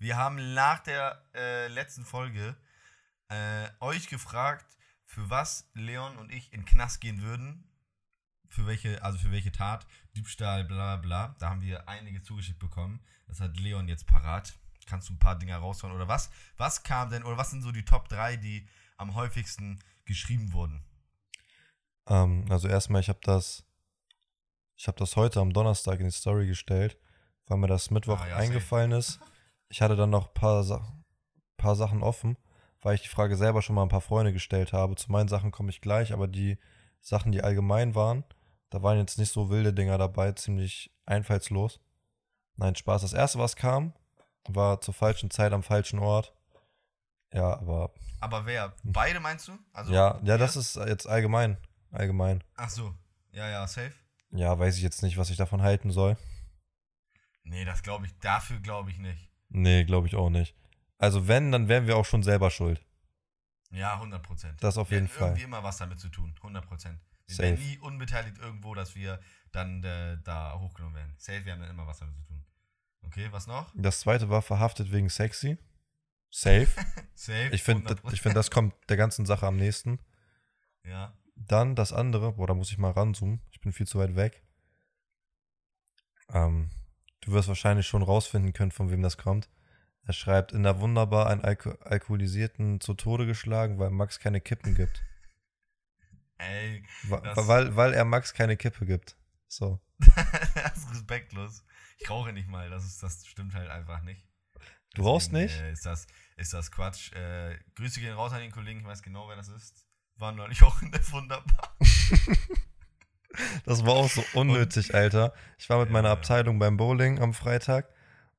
Wir haben nach der äh, letzten Folge äh, euch gefragt, für was Leon und ich in Knast gehen würden. Für welche, also für welche Tat, Diebstahl, bla bla bla. Da haben wir einige zugeschickt bekommen. Das hat Leon jetzt parat. Kannst du ein paar Dinge raushauen? Oder was? Was kam denn, oder was sind so die Top 3, die am häufigsten geschrieben wurden? Ähm, also erstmal, ich habe das, ich habe das heute am Donnerstag in die Story gestellt, weil mir das Mittwoch Ah, ja, eingefallen ist. Ich hatte dann noch ein paar, Sa paar Sachen offen, weil ich die Frage selber schon mal ein paar Freunde gestellt habe. Zu meinen Sachen komme ich gleich, aber die Sachen, die allgemein waren, da waren jetzt nicht so wilde Dinger dabei, ziemlich einfallslos. Nein, Spaß. Das erste, was kam, war zur falschen Zeit am falschen Ort. Ja, aber Aber wer? Beide meinst du? Also ja, ja, das ist jetzt allgemein. Allgemein. Ach so. Ja, ja, safe. Ja, weiß ich jetzt nicht, was ich davon halten soll. Nee, das glaube ich, dafür glaube ich nicht. Nee, glaube ich auch nicht. Also wenn, dann wären wir auch schon selber schuld. Ja, 100 Prozent. Das auf jeden Fall. irgendwie immer was damit zu tun. 100 Prozent. Wir Safe. wären nie unbeteiligt irgendwo, dass wir dann äh, da hochgenommen werden. Safe, wir haben dann immer was damit zu tun. Okay, was noch? Das zweite war verhaftet wegen sexy. Safe. Safe. Ich finde, 100%. ich find, das kommt der ganzen Sache am nächsten. Ja. Dann das andere, boah, da muss ich mal ranzoomen. Ich bin viel zu weit weg. Ähm, du wirst wahrscheinlich schon rausfinden können, von wem das kommt. Er schreibt, in der Wunderbar einen Alko Alkoholisierten zu Tode geschlagen, weil Max keine Kippen gibt. Ey, Das- weil, weil er Max keine Kippe gibt. So. das ist respektlos. Ich rauche nicht mal, das, ist, das stimmt halt einfach nicht. Du rauchst nicht? Äh, ist, das, ist das Quatsch. Äh, Grüße gehen raus an den Kollegen, ich weiß genau, wer das ist. War neulich auch in der Wunderbar. Das war auch so unnötig, Alter. Ich war mit Ja, meiner. Abteilung beim Bowling am Freitag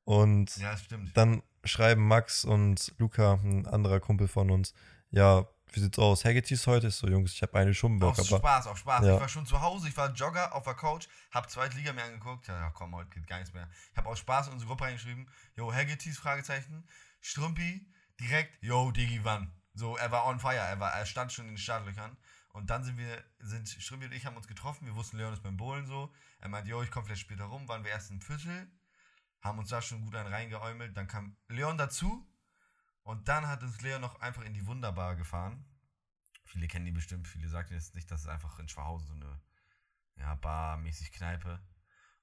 und Ja, stimmt. dann schreiben Max und Luca, ein anderer Kumpel von uns, ja, wie sieht's aus? Haggerty's heute? Ich so, Jungs, ich habe eine Schumbock, Auf Spaß, auf Spaß. Ja. Ich war schon zu Hause, ich war Jogger auf der Couch, hab zweite Liga mir angeguckt. Ja, komm, heute geht gar nichts mehr. Ich habe aus Spaß in unsere Gruppe reingeschrieben, yo, Haggerty's, Fragezeichen. Strumpi, direkt, yo, Digi, wann? So, er war on fire, er, war, er stand schon in den Startlöchern. Und dann sind wir, sind Strumpi und ich haben uns getroffen, wir wussten, Leon ist beim Bowlen so. Er meint, yo, ich komme vielleicht später rum, waren wir erst im Viertel, haben uns da schon gut einen reingeäumelt. Dann kam Leon dazu und dann hat uns Leon noch einfach in die Wunderbar gefahren. Viele kennen die bestimmt, viele sagen jetzt nicht, das ist einfach in Schwachhausen so eine ja, Bar-mäßig Kneipe.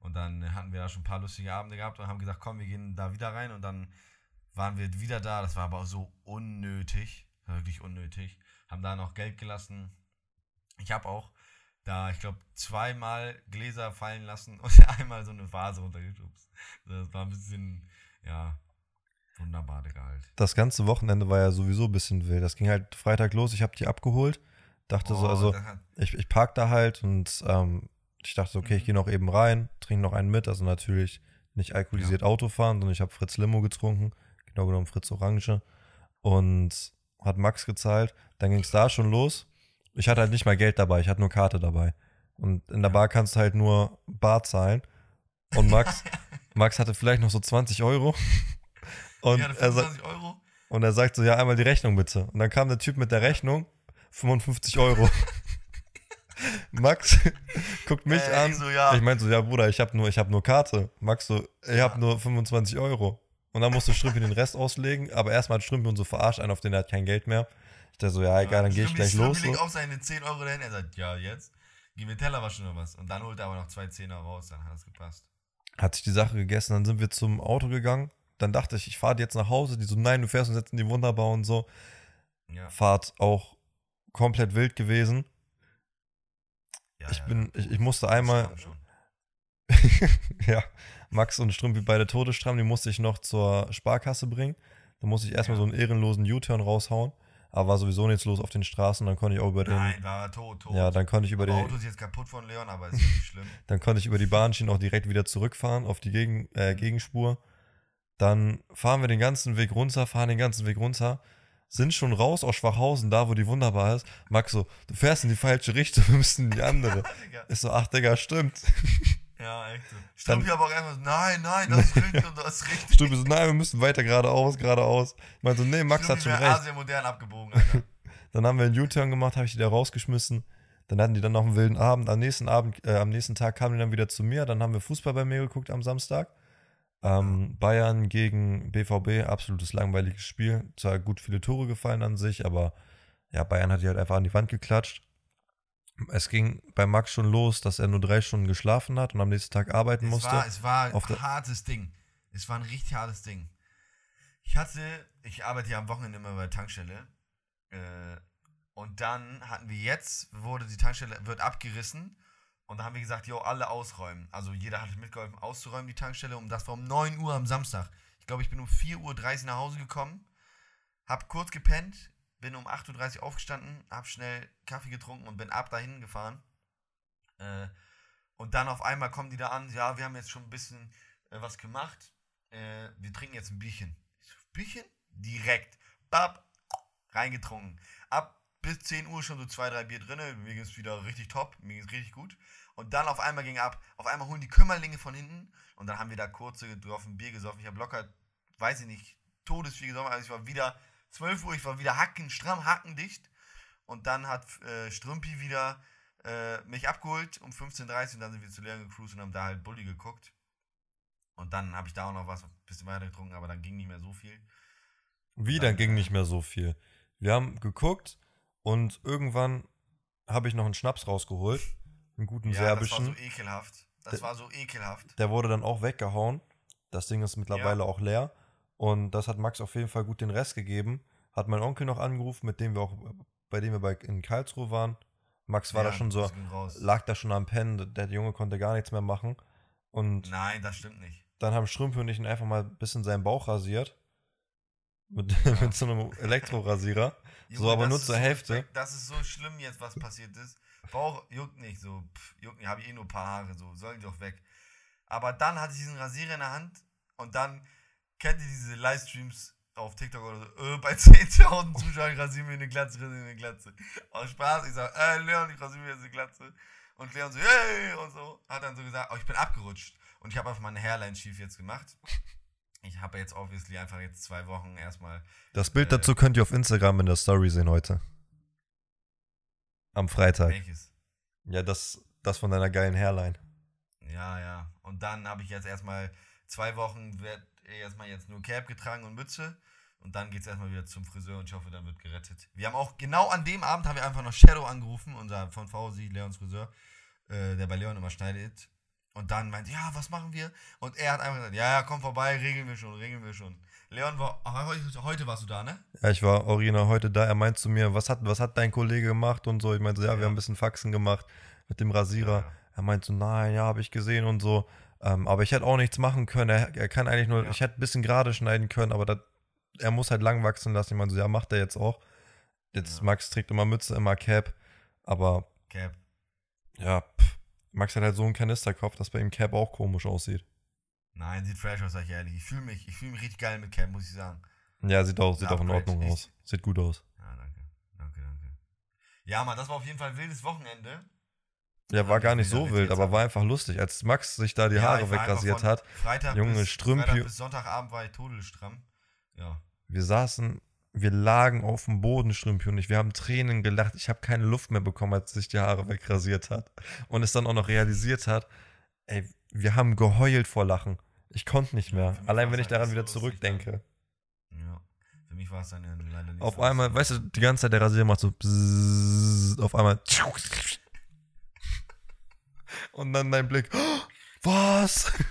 Und dann hatten wir da schon ein paar lustige Abende gehabt und haben gesagt, komm, wir gehen da wieder rein und dann waren wir wieder da. Das war aber auch so unnötig, wirklich unnötig. Haben da noch Geld gelassen. Ich habe auch da, ich glaube, zweimal Gläser fallen lassen und einmal so eine Vase runtergeschubst. Das war ein bisschen, ja, wunderbar, Digga, halt. das ganze Wochenende war ja sowieso ein bisschen wild. Das ging halt Freitag los, ich habe die abgeholt, dachte so, Boah, also ich, ich park da halt und ähm, ich dachte, so, okay, ich Mhm. gehe noch eben rein, trinke noch einen mit, also natürlich nicht alkoholisiert Auto fahren, sondern ich habe Fritz Limo getrunken, genau genommen Fritz Orange und hat Max gezahlt. Dann ging es da schon los. Ich hatte halt nicht mal Geld dabei, ich hatte nur Karte dabei. Und in der Ja. Bar kannst du halt nur Bar zahlen. Und Max, Max hatte vielleicht noch so 20 Euro. Und, hatte er, sa- 25 Euro. und er sagt so, ja, einmal die Rechnung bitte. Und dann kam der Typ mit der Rechnung, 55 Euro. Max guckt mich Äh, an. ich so, ja. Ich meinte so, ja, Bruder, ich habe nur, ich hab nur Karte. Max so, ich Ja. habe nur 25 Euro. Und dann musste Strümpi den Rest auslegen. Aber erstmal hat Strümpi uns so verarscht, einen auf den er hat kein Geld mehr. Ich dachte so, ja, egal, dann gehe ich gleich los. legt So. auch seine 10 Euro dahin. Er sagt, ja, jetzt. Gib mir Teller waschen oder was. Und dann holt er aber noch zwei Zehner raus. Dann hat es gepasst. Hat sich die Sache gegessen, dann sind wir zum Auto gegangen. Dann dachte ich, ich fahre jetzt nach Hause. Die so, nein, du fährst uns jetzt in die Wunderbar und so. Ja. Fahrt auch komplett wild gewesen. ja ich ja, bin, ich, ich musste einmal, ja, Max und Strümpi beide Todesstramm, die musste ich noch zur Sparkasse bringen. Da musste ich erstmal so einen ehrenlosen U-Turn raushauen. Aber war sowieso nichts los auf den Straßen. Dann konnte ich auch über den, Nein, war tot, tot. ja, dann konnte ich über aber den, Auto ist jetzt kaputt von Leon, aber ist ja nicht schlimm. dann konnte ich über die Bahnschienen auch direkt wieder zurückfahren auf die Gegen, äh, Gegenspur. Dann fahren wir den ganzen Weg runter, fahren den ganzen Weg runter, sind schon raus aus Schwachhausen, da wo die wunderbar ist. Max so, du fährst in die falsche Richtung, wir müssen in die andere. Ich so, ach Digga, stimmt. Ja, echt Stimmt aber auch erstmal so, nein, nein, das ist richtig und das ist richtig. Strümpi so, nein, wir müssen weiter geradeaus, geradeaus. Ich meinte so, nee, Max hat Stimmt, schon recht. Asia modern abgebogen, Alter. Dann haben wir einen U-Turn gemacht, habe ich die da rausgeschmissen. Dann hatten die dann noch einen wilden Abend. Am nächsten Abend, äh, am nächsten Tag kamen die dann wieder zu mir. Dann haben wir Fußball bei mir geguckt am Samstag. Ähm, Bayern gegen BVB, absolutes langweiliges Spiel. Zwar gut viele Tore gefallen an sich, aber ja, Bayern hat die halt einfach an die Wand geklatscht. Es ging bei Max schon los, dass er nur drei Stunden geschlafen hat und am nächsten Tag arbeiten Es musste. war, es war ein hartes Ding. Es war ein richtig hartes Ding. Ich hatte, ich arbeite ja am Wochenende immer bei der Tankstelle. Äh, und dann hatten wir jetzt, wurde die Tankstelle, wird abgerissen. Und da haben wir gesagt, jo, alle ausräumen. Also jeder hat mitgeholfen auszuräumen, die Tankstelle. Und das war um 9 Uhr am Samstag. Ich glaube, ich bin um 4.30 Uhr nach Hause gekommen. Hab kurz gepennt, bin um 8.30 Uhr aufgestanden, hab schnell Kaffee getrunken und bin ab dahin gefahren. Äh, und dann auf einmal kommen die da an, ja, wir haben jetzt schon ein bisschen äh, was gemacht. Äh, wir trinken jetzt ein Bierchen. So, Bierchen? Direkt. Bab, reingetrunken. Ab bis 10 Uhr schon so zwei, drei Bier drin. Mir ging es wieder richtig top, mir ging es richtig gut. Und dann auf einmal ging ab, auf einmal holen die Kümmerlinge von hinten und dann haben wir da kurze ein Bier gesoffen. Ich habe locker, weiß ich nicht, todesviel gesoffen. Also ich war wieder 12 Uhr, ich war wieder hacken, stramm, hackendicht. Und dann hat äh, Strümpi wieder äh, mich abgeholt um 15.30 Uhr und dann sind wir zu Leon gecruised und haben da halt Bulli geguckt. Und dann habe ich da auch noch was, ein bisschen weiter getrunken, aber dann ging nicht mehr so viel. Wie, Dann, dann ging äh, nicht mehr so viel. Wir haben geguckt und irgendwann habe ich noch einen Schnaps rausgeholt. Einen guten Ja, das war serbischen. so ekelhaft. Das Der- war so ekelhaft. Der wurde dann auch weggehauen. Das Ding ist mittlerweile auch leer. Und das hat Max auf jeden Fall gut den Rest gegeben. Hat mein Onkel noch angerufen, mit dem wir auch, bei dem wir bei, in Karlsruhe waren. Max war Ja, da schon so, lag da schon am Pennen. Der Junge konnte gar nichts mehr machen. Und Nein, das stimmt nicht. dann haben Strümpfe und ich ihn einfach mal ein bisschen seinen Bauch rasiert. Mit, mit so einem Elektrorasierer. So, aber nur zur so Hälfte. Das ist so schlimm jetzt, was passiert ist. Bauch juckt nicht so. Pff, juckt nicht, habe ich eh nur ein paar Haare, so. Sollen die doch weg. Aber dann hatte ich diesen Rasierer in der Hand und dann kennt ihr diese Livestreams auf TikTok oder so, äh, bei 10.000 Zuschauern rasieren wir eine Glatze, rasieren wir eine Glatze. Aus Spaß, ich sag, äh, Leon, ich rasiere mir jetzt eine Glatze. Und Leon so, hey, und so, hat dann so gesagt, oh, ich bin abgerutscht. Und ich habe einfach meine Hairline schief jetzt gemacht. Ich habe jetzt obviously einfach jetzt zwei Wochen erstmal Das Bild Äh, dazu könnt ihr auf Instagram in der Story sehen heute. Am Freitag. welches. Ja, das, das von deiner geilen Hairline. Ja, ja. Und dann habe ich jetzt erstmal zwei Wochen, wird erstmal jetzt nur Cap getragen und Mütze. Und dann geht es erstmal wieder zum Friseur und ich hoffe, dann wird gerettet. Wir haben auch, genau an dem Abend haben wir einfach noch Shadow angerufen, unser von Fausi, Leons Friseur, äh, der bei Leon immer schneidet. Und dann meinte, ja, was machen wir? Und er hat einfach gesagt, ja, ja, komm vorbei, regeln wir schon, regeln wir schon. Leon war, heute, warst du da, ne? Ja, ich war original heute da. Er meint zu mir, was hat, was hat dein Kollege gemacht und so. Ich meinte, so, ja, wir Ja. haben ein bisschen Faxen gemacht mit dem Rasierer. Ja. Er meint so, nein, ja, habe ich gesehen und so. Ähm, aber ich hätte auch nichts machen können. Er, er kann eigentlich nur, Ja. ich hätte ein bisschen gerade schneiden können, aber das, er muss halt lang wachsen lassen. Ich meinte so, ja, macht er jetzt auch. Jetzt Ja. Max trägt immer Mütze, immer Cap. Aber Cap. ja, pff, Max hat halt so einen Kanisterkopf, dass bei ihm Cap auch komisch aussieht. Nein, sieht fresh aus, sag ich ehrlich. Ich fühle mich, ich fühle mich richtig geil mit Cap, muss ich sagen. Ja, sieht auch, sieht auch in. Ordnung Ich- aus. Sieht gut aus. Ja, danke. Danke, danke. Ja, Mann, das war auf jeden Fall ein wildes Wochenende. Ja, Ja, war gar nicht so wild, aber ab. war einfach lustig. Als Max sich da die Ja, Haare wegrasiert hat, Freitag Junge, bis, Strümpfi- Freitag bis Sonntagabend war ich todesstramm. Ja. wir saßen, wir lagen auf dem Boden, Strümpfi und ich, wir haben Tränen gelacht. Ich habe keine Luft mehr bekommen, als sich die Haare wegrasiert hat. Und es dann auch noch realisiert hat, ey, wir haben geheult vor Lachen. Ich konnte nicht Ja, mehr. mich Allein wenn ich halt daran wieder zurückdenke. Ja. Für mich war es dann ja leider nicht Auf so einmal, weißt du, die ganze Zeit der Rasierer macht so bzzzt, auf einmal und dann dein Blick, "Oh, was?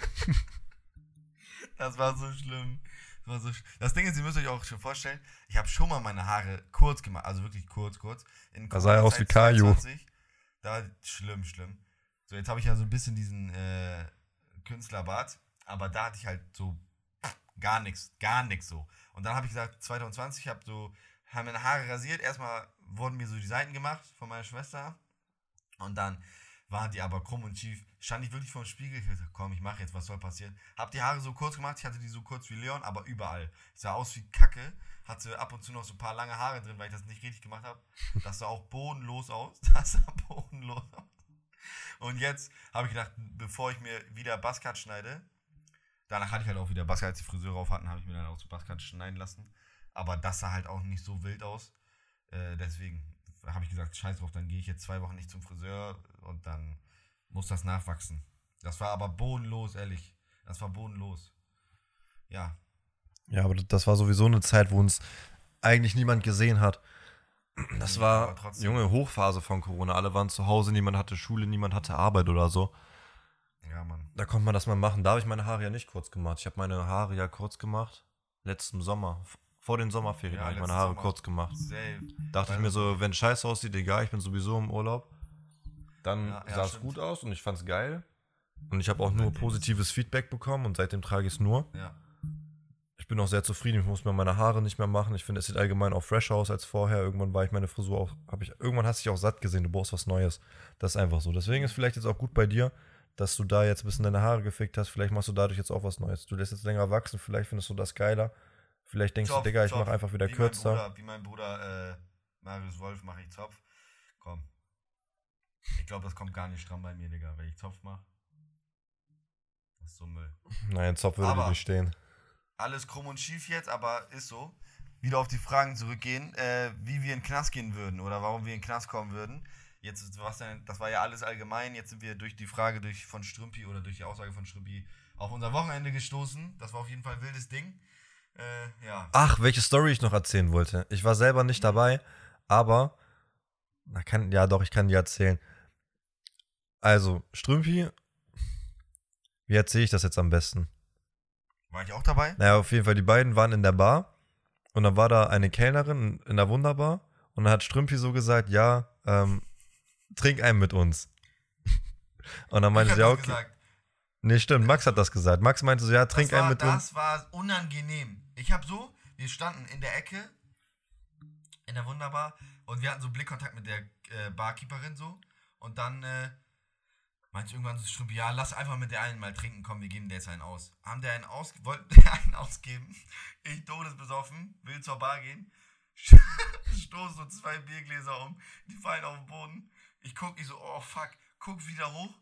Das war so schlimm. Das, war so sch das Ding ist, ihr müsst euch auch schon vorstellen, ich habe schon mal meine Haare kurz gemacht, also wirklich kurz, kurz. In Da sah er aus wie. 22. Da war schlimm, schlimm. So, jetzt habe ich ja so ein bisschen diesen äh, Künstlerbart, aber da hatte ich halt so gar nichts, gar nichts so. Und dann habe ich gesagt, 2020 habe so, haben meine Haare rasiert. Erstmal wurden mir so die Seiten gemacht von meiner Schwester. Und dann waren die aber krumm und schief. Stand ich wirklich vor dem Spiegel. Ich dachte, komm, ich mache jetzt, was soll passieren? Hab die Haare so kurz gemacht. Ich hatte die so kurz wie Leon, aber überall. Sah aus wie Kacke. Hatte ab und zu noch so ein paar lange Haare drin, weil ich das nicht richtig gemacht habe. Das sah auch bodenlos aus. Das sah bodenlos aus. Und jetzt habe ich gedacht, bevor ich mir wieder Buzzcut schneide, danach hatte ich halt auch wieder Buzzcut, als die Friseure auf hatten, habe ich mir dann auch zu Buzzcut schneiden lassen. Aber das sah halt auch nicht so wild aus. Äh, deswegen habe ich gesagt, scheiß drauf, dann gehe ich jetzt zwei Wochen nicht zum Friseur und dann muss das nachwachsen. Das war aber bodenlos, ehrlich. Das war bodenlos. ja. Ja, aber das war sowieso eine Zeit, wo uns eigentlich niemand gesehen hat. Das war trotzdem. junge Hochphase von Corona. Alle waren zu Hause, niemand hatte Schule, niemand hatte Arbeit oder so. Ja, Mann. Da konnte man das mal machen. Da habe ich meine Haare ja nicht kurz gemacht. Ich habe meine Haare ja kurz gemacht. Letzten Sommer. Vor den Sommerferien Ja, habe ich meine Haare Sommer. kurz gemacht. Safe. Dachte ich mir so, wenn scheiße aussieht, egal, ich bin sowieso im Urlaub. Dann Ja, sah es stimmt. gut aus und ich fand es geil. Und ich habe auch nur positives Feedback bekommen und seitdem trage ich es nur. Ja. Ich bin auch sehr zufrieden. Ich muss mir meine Haare nicht mehr machen. Ich finde, es sieht allgemein auch fresher aus als vorher. Irgendwann war ich meine Frisur auch, habe ich, irgendwann hast du dich auch satt gesehen. Du brauchst was Neues. Das ist einfach so. Deswegen ist vielleicht jetzt auch gut bei dir, dass du da jetzt ein bisschen deine Haare gefickt hast. Vielleicht machst du dadurch jetzt auch was Neues. Du lässt jetzt länger wachsen. Vielleicht findest du das geiler. Vielleicht denkst Zopf, du, Digga, ich Zopf. mache einfach wieder wie kürzer. Mein Bruder, wie mein Bruder äh, Marius Wolf mache ich Zopf. Komm. Ich glaube, das kommt gar nicht stramm bei mir, Digga, wenn ich Zopf mache. Das ist so Müll. Nein, Zopf würde Aber- nicht stehen. Alles krumm und schief jetzt, aber ist so. Wieder auf die Fragen zurückgehen, äh, wie wir in den Knast gehen würden oder warum wir in den Knast kommen würden. Jetzt was denn, das war ja alles allgemein. Jetzt sind wir durch die Frage durch von Strümpi oder durch die Aussage von Strümpi auf unser Wochenende gestoßen. Das war auf jeden Fall ein wildes Ding. Äh, ja. Ach, welche Story ich noch erzählen wollte. Ich war selber nicht dabei, aber na, kann, ja doch, ich kann die erzählen. Also, Strümpi, wie erzähle ich das jetzt am besten? War ich auch dabei? Naja, auf jeden Fall, die beiden waren in der Bar und dann war da eine Kellnerin in der Wunderbar und dann hat Strümpi so gesagt, ja, ähm, trink einen mit uns. Und dann meinte sie, das okay. gesagt. Nee, stimmt, Max hat das gesagt. Max meinte so, ja, trink war, einen mit uns. Das war unangenehm. Ich hab so, wir standen in der Ecke, in der Wunderbar, und wir hatten so Blickkontakt mit der äh, Barkeeperin so. Und dann äh, meinte irgendwann so Strümpi, ja, lass einfach mit der einen mal trinken, komm, wir geben der jetzt einen aus. Haben der einen aus, wollten der einen ausgeben. Ich todesbesoffen, will zur Bar gehen. Stoß so zwei Biergläser um, die fallen auf den Boden. Ich guck, ich so, oh fuck, guck wieder hoch.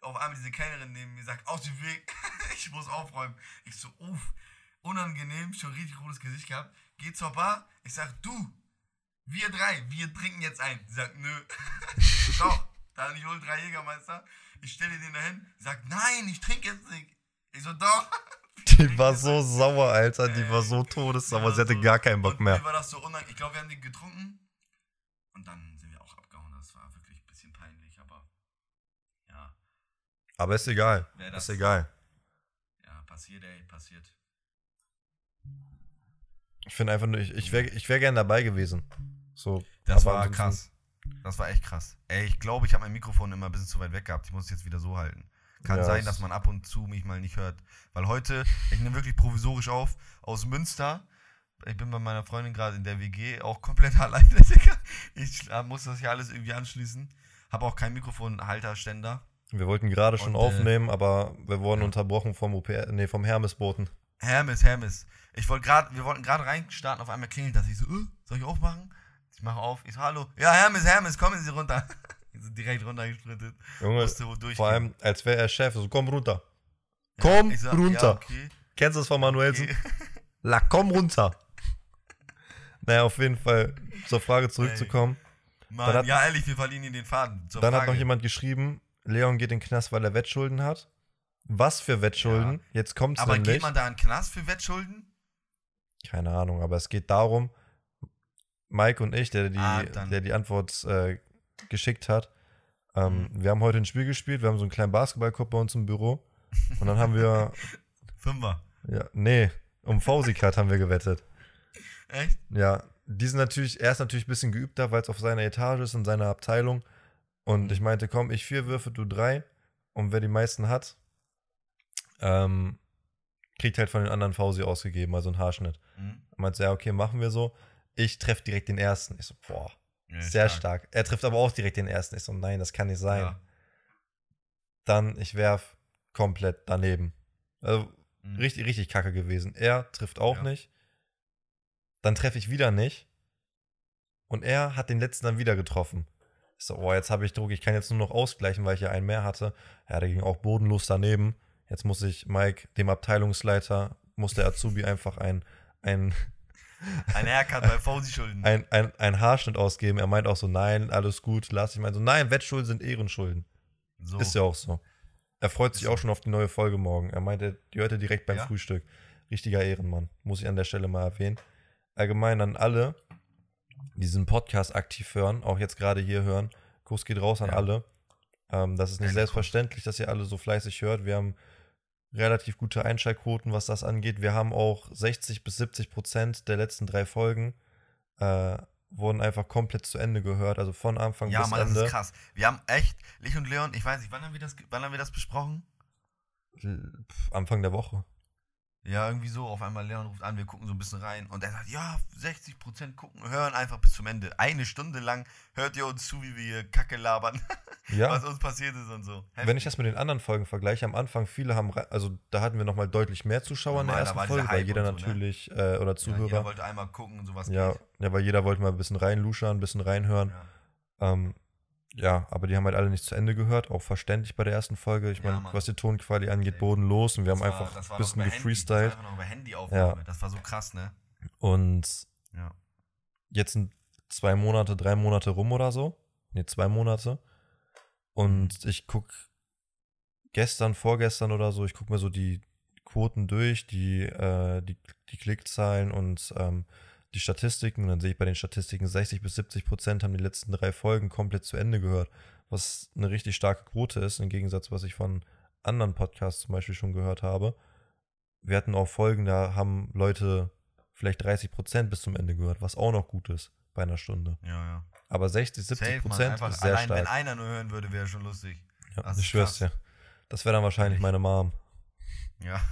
Auf einmal diese Kellnerin neben mir sagt, aus dem Weg, ich muss aufräumen. Ich so, uff, unangenehm, schon richtig rotes Gesicht gehabt. Geh zur Bar, ich sag, du, wir drei, wir trinken jetzt ein. Sie sagt, nö. Doch, dann ich hol drei Jägermeister, ich stelle den dahin, sie sagt, nein, ich trinke jetzt nicht. Ich so, doch. Die war so sauer, Alter. Die war so todessauer. Sie hatte gar keinen Bock mehr. Mir war das so unangenehm. Ich glaube, wir haben die getrunken. Und dann sind wir auch abgehauen. Das war wirklich ein bisschen peinlich, aber ja, Aber ist egal. Ist egal. ja, passiert, ey, passiert. Ich finde einfach nur, ich, ich wäre ich wär gern dabei gewesen. So. Das war krass. Das war echt krass. Ey, ich glaube, ich habe mein Mikrofon immer ein bisschen zu weit weg gehabt. Ich muss es jetzt wieder so halten. Kann Ja, sein, dass man ab und zu mich mal nicht hört. Weil heute, ich nehme wirklich provisorisch auf, aus Münster. Ich bin bei meiner Freundin gerade in der WG, auch komplett alleine. Ich muss das hier alles irgendwie anschließen. Habe auch keinen Mikrofonhalterständer. Wir wollten gerade schon Und, äh, aufnehmen, aber wir wurden ja. unterbrochen vom nee, vom Hermesboten. Hermes, Hermes. Ich wollte gerade, wir wollten gerade reinstarten, auf einmal klingelt das. Ich so, äh, soll ich aufmachen? Ich mache auf. Ich so, hallo. Ja, Hermes, Hermes, kommen Sie runter. Die sind direkt runtergesprintet. Junge, vor allem, als wäre er Chef. So, komm runter. Ja, Komm ich so, runter. Ja, okay. Kennst du das von Manuelsen? okay. La, komm runter. Naja, auf jeden Fall zur Frage zurückzukommen. Mann, hat- ja, ehrlich, wir verlieren Ihnen den Faden. Dann hat Frage. noch jemand geschrieben, Leon geht in den Knast, weil er Wettschulden hat. Was für Wettschulden? Jetzt kommt's Aber nämlich. geht man da in den Knast für Wettschulden? Keine Ahnung, aber es geht darum, Mike und ich, der die, Ah, der die Antwort äh, geschickt hat, ähm, wir haben heute ein Spiel gespielt, wir haben so einen kleinen Basketballkorb bei uns im Büro und dann haben wir, Fünfer. ja, nee, um Fausikat haben wir gewettet. Echt? Ja, die sind natürlich, er ist natürlich ein bisschen geübter, weil es auf seiner Etage ist, in seiner Abteilung. Und ich meinte, komm, ich vier Würfe, du drei. Und wer die meisten hat, ähm, kriegt halt von den anderen Fausi ausgegeben, also ein Haarschnitt. Mhm. Er meinte, ja, okay, machen wir so. Ich treffe direkt den ersten. Ich so, boah, Ja, sehr stark. Er trifft aber auch direkt den ersten. Ich so, nein, das kann nicht sein. Ja. Dann, ich werf komplett daneben. Also, Mhm. richtig, richtig kacke gewesen. Er trifft auch Ja. nicht. Dann treffe ich wieder nicht. Und er hat den letzten dann wieder getroffen. Ich so, oh, jetzt habe ich Druck, ich kann jetzt nur noch ausgleichen, weil ich ja einen mehr hatte. Ja, der ging auch bodenlos daneben. Jetzt muss ich Mike, dem Abteilungsleiter, muss der Azubi einfach ein, ein, Ein Haircut bei Fausi-Schulden. ein, ein, ein Haarschnitt ausgeben. Er meint auch so, nein, alles gut, lass. Ich meine so, nein, Wettschulden sind Ehrenschulden. So. Ist ja auch so. Er freut sich auch schon auf die neue Folge morgen. Er meinte, die hört er direkt beim Ja? Frühstück. richtiger Ehrenmann, muss ich an der Stelle mal erwähnen. Allgemein an alle, die diesen Podcast aktiv hören, auch jetzt gerade hier hören. Kuss geht raus an Ja. alle. Ähm, das ist nicht Ehrlich, selbstverständlich, dass ihr alle so fleißig hört. Wir haben relativ gute Einschaltquoten, was das angeht. Wir haben auch 60 bis 70 Prozent der letzten drei Folgen äh, wurden einfach komplett zu Ende gehört, also von Anfang Ja, bis Mann, das Ende. ist krass. Wir haben echt, ich und Leon, ich weiß nicht, wann haben wir das, wann haben wir das besprochen? Pff, Anfang der Woche. Ja, irgendwie so. Auf einmal Leon ruft an, wir gucken so ein bisschen rein. Und er sagt, ja, 60% gucken, hören einfach bis zum Ende. Eine Stunde lang hört ihr uns zu, wie wir hier Kacke labern, Ja, was uns passiert ist und so. wenn ich das mit den anderen Folgen vergleiche, am Anfang viele haben, also da hatten wir nochmal deutlich mehr Zuschauer in der Normal, ersten Folge, weil jeder so, ne? natürlich, äh, oder Ja, Zuhörer, jeder wollte einmal gucken und sowas ja, geht. ja, weil jeder wollte mal ein bisschen reinluschern, ein bisschen reinhören. Ja. Ähm, ja, aber die haben halt alle nicht zu Ende gehört, auch verständlich bei der ersten Folge. Ich Ja, meine, was die Tonqualität angeht, bodenlos und wir haben Das war- einfach ein bisschen Handy, gefreestylt. Das war noch über Handyaufnahme. Das war so krass, ne? Und Ja. jetzt sind zwei Monate, drei Monate rum oder so. Ne, zwei Monate. Und Mhm. ich guck gestern, vorgestern oder so, ich guck mir so die Quoten durch, die, äh, die, die Klickzahlen und ähm, die Statistiken. Und dann sehe ich bei den Statistiken 60 bis 70 Prozent haben die letzten drei Folgen komplett zu Ende gehört. Was eine richtig starke Quote ist, im Gegensatz, was ich von anderen Podcasts zum Beispiel schon gehört habe. Wir hatten auch Folgen, da haben Leute vielleicht 30 Prozent bis zum Ende gehört, was auch noch gut ist bei einer Stunde. Ja, ja. Aber 60, 70 Safe, Mann. Prozent ist sehr allein, wenn stark. einer nur hören würde, wäre schon lustig. Ja, das ich schwör's dir. Das wäre dann wahrscheinlich meine Mom. Ja.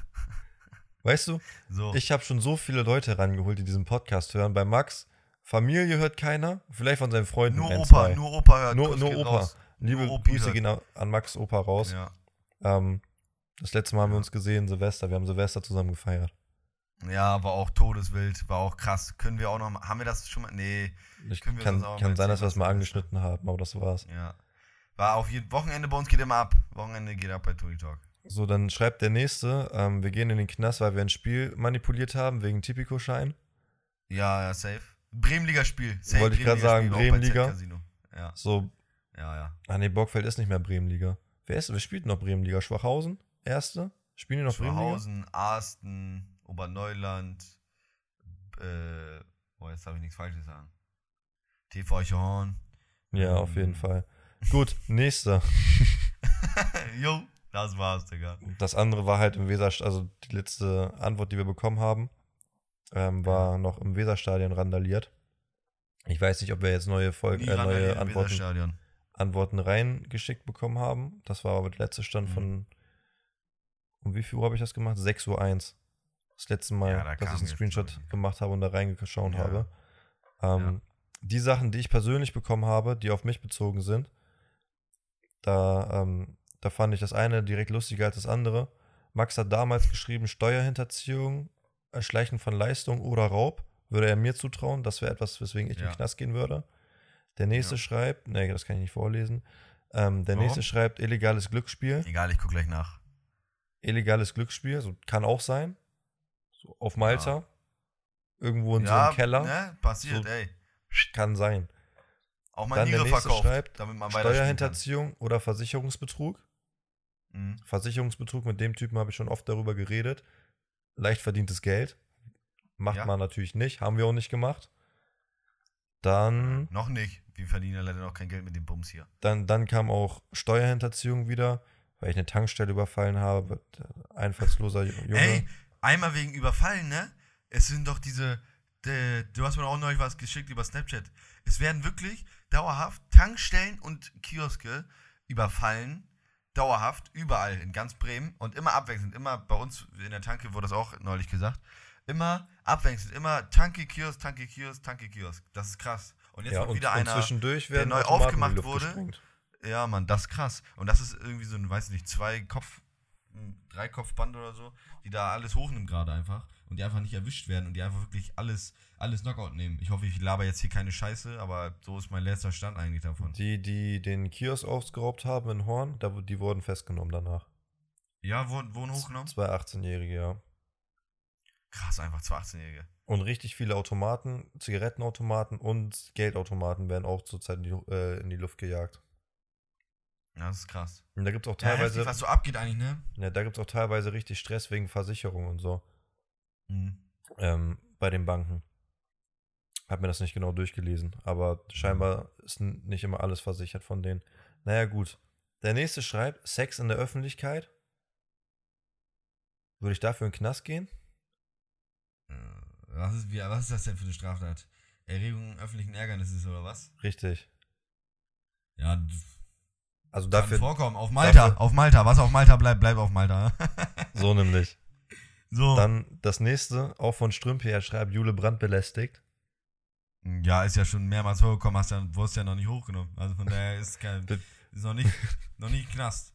Weißt du, So. ich habe schon so viele Leute rangeholt, die diesen Podcast hören. Bei Max, Familie hört keiner, vielleicht von seinen Freunden nur Opa, zwei. nur Opa hört. Nur- nur Opa. raus. Liebe nur Grüße gehen an Max Opa raus. Ja. Ähm, das letzte Mal haben wir uns gesehen, Silvester. Wir haben Silvester zusammen gefeiert. ja, war auch todeswild, war auch krass. Können wir auch noch mal, haben wir das schon mal? Nee, Ich Können wir kann, sonst auch kann sein, dass wir es mal angeschnitten haben, aber das war's. ja. War auf jeden Wochenende bei uns geht immer ab. Wochenende geht ab bei Tony Talk. So, dann schreibt der nächste, ähm, wir gehen in den Knast, weil wir ein Spiel manipuliert haben wegen Tipico-Schein. Ja, ja, safe. Bremenliga-Spiel. Wollte ich grad sagen, Bremenliga. Ja, So, ja, ja. ah nee, Bockfeld ist nicht mehr Bremenliga. Wer ist, wer spielt noch Bremenliga? Schwachhausen? Erste? Spielen die noch Bremenliga? Schwachhausen, Arsten, Oberneuland, äh, boah, jetzt darf ich nichts Falsches sagen. TV Horn. Ja, auf jeden Ähm. Fall. Gut, nächster. Jo, das war's, Digga. Das andere war halt im Weser, also die letzte Antwort, die wir bekommen haben, ähm, war noch im Weserstadion randaliert. Ich weiß nicht, ob wir jetzt neue Folgen, äh, neue Antworten, Weserstadion. Antworten reingeschickt bekommen haben. Das war aber der letzte Stand Mhm. von. Um wie viel Uhr habe ich das gemacht? 6.01 Uhr. Das letzte Mal, Ja, da dass ich einen Screenshot gemacht habe und da reingeschaut Ja. habe. Ähm, Die Sachen, die ich persönlich bekommen habe, die auf mich bezogen sind, da, ähm, da fand ich das eine direkt lustiger als das andere. Max hat damals geschrieben, Steuerhinterziehung, Erschleichen von Leistung oder Raub. Würde er mir zutrauen, das wäre etwas, weswegen ich in Ja. den Knast gehen würde. Der nächste Ja. schreibt, nee, das kann ich nicht vorlesen. Ähm, der Warum? nächste schreibt illegales Glücksspiel. Egal, ich guck gleich nach. Illegales Glücksspiel, so kann auch sein. So auf Malta. Irgendwo in so ja, einem Keller. Ne, passiert, So- ey. Kann sein. Auch mal Dann der Niere nächste verkauft, schreibt, Steuerhinterziehung oder Versicherungsbetrug. Mhm. Versicherungsbetrug, mit dem Typen habe ich schon oft darüber geredet. Leicht verdientes Geld. Macht Ja. man natürlich nicht, haben wir auch nicht gemacht. Dann, Noch nicht. Wir verdienen ja leider noch kein Geld mit dem Bums hier. dann, dann kam auch Steuerhinterziehung wieder, weil ich eine Tankstelle überfallen habe. Einfallsloser Junge. Ey, einmal wegen Überfallen, ne? Es sind doch diese. De, du hast mir auch neulich was geschickt über Snapchat. Es werden wirklich dauerhaft Tankstellen und Kioske überfallen. Dauerhaft, überall in ganz Bremen und immer abwechselnd. Immer bei uns in der Tanke wurde das auch neulich gesagt. Immer abwechselnd. Immer Tanke, Kiosk, Tanke, Kiosk, Tanke, Kiosk. Das ist krass. Und jetzt ja, wird und, wieder und einer. zwischendurch der werden neu in die aufgemacht wurde. gesprengt. Ja, Mann, das ist krass. Und das ist irgendwie so ein, weiß nicht, zwei Kopf, ein Dreikopfband oder so, die da alles hochnimmt gerade einfach und die einfach nicht erwischt werden und die einfach wirklich alles, alles Knockout nehmen. Ich hoffe, ich laber jetzt hier keine Scheiße, aber so ist mein letzter Stand eigentlich davon. Die, die den Kiosk ausgeraubt haben in Horn, da, die wurden festgenommen danach. Ja, wurden, wurden hochgenommen? Zwei 18-Jährige, ja. Krass, einfach zwei 18-Jährige. Und richtig viele Automaten, Zigarettenautomaten und Geldautomaten werden auch zurzeit in die, äh, in die Luft gejagt. Ja, das ist krass. Und da gibt es auch Ja, teilweise, heftig, was so abgeht eigentlich, ne? ja, da gibt's auch teilweise richtig Stress wegen Versicherung und so. Mhm. ähm, bei den Banken. Hab mir das nicht genau durchgelesen, aber scheinbar ist n- nicht immer alles versichert von denen. Naja, gut. Der nächste schreibt, Sex in der Öffentlichkeit. Würde ich dafür in den Knast gehen? Äh, Was ist, wie, was ist das denn für eine Straftat? Erregung öffentlichen Ärgernisses oder was? Richtig. Ja, Also kann dafür, vorkommen. Auf Malta, dafür- auf Malta. Was auf Malta bleibt, bleibt auf Malta. so nämlich. so. Dann das nächste, auch von Strümpi, er schreibt, Jule Brandt belästigt. Ja, ist ja schon mehrmals vorgekommen, hast ja, wurdest ja noch nicht hochgenommen. Also von daher ist kein, ist noch nicht, noch nicht Knast.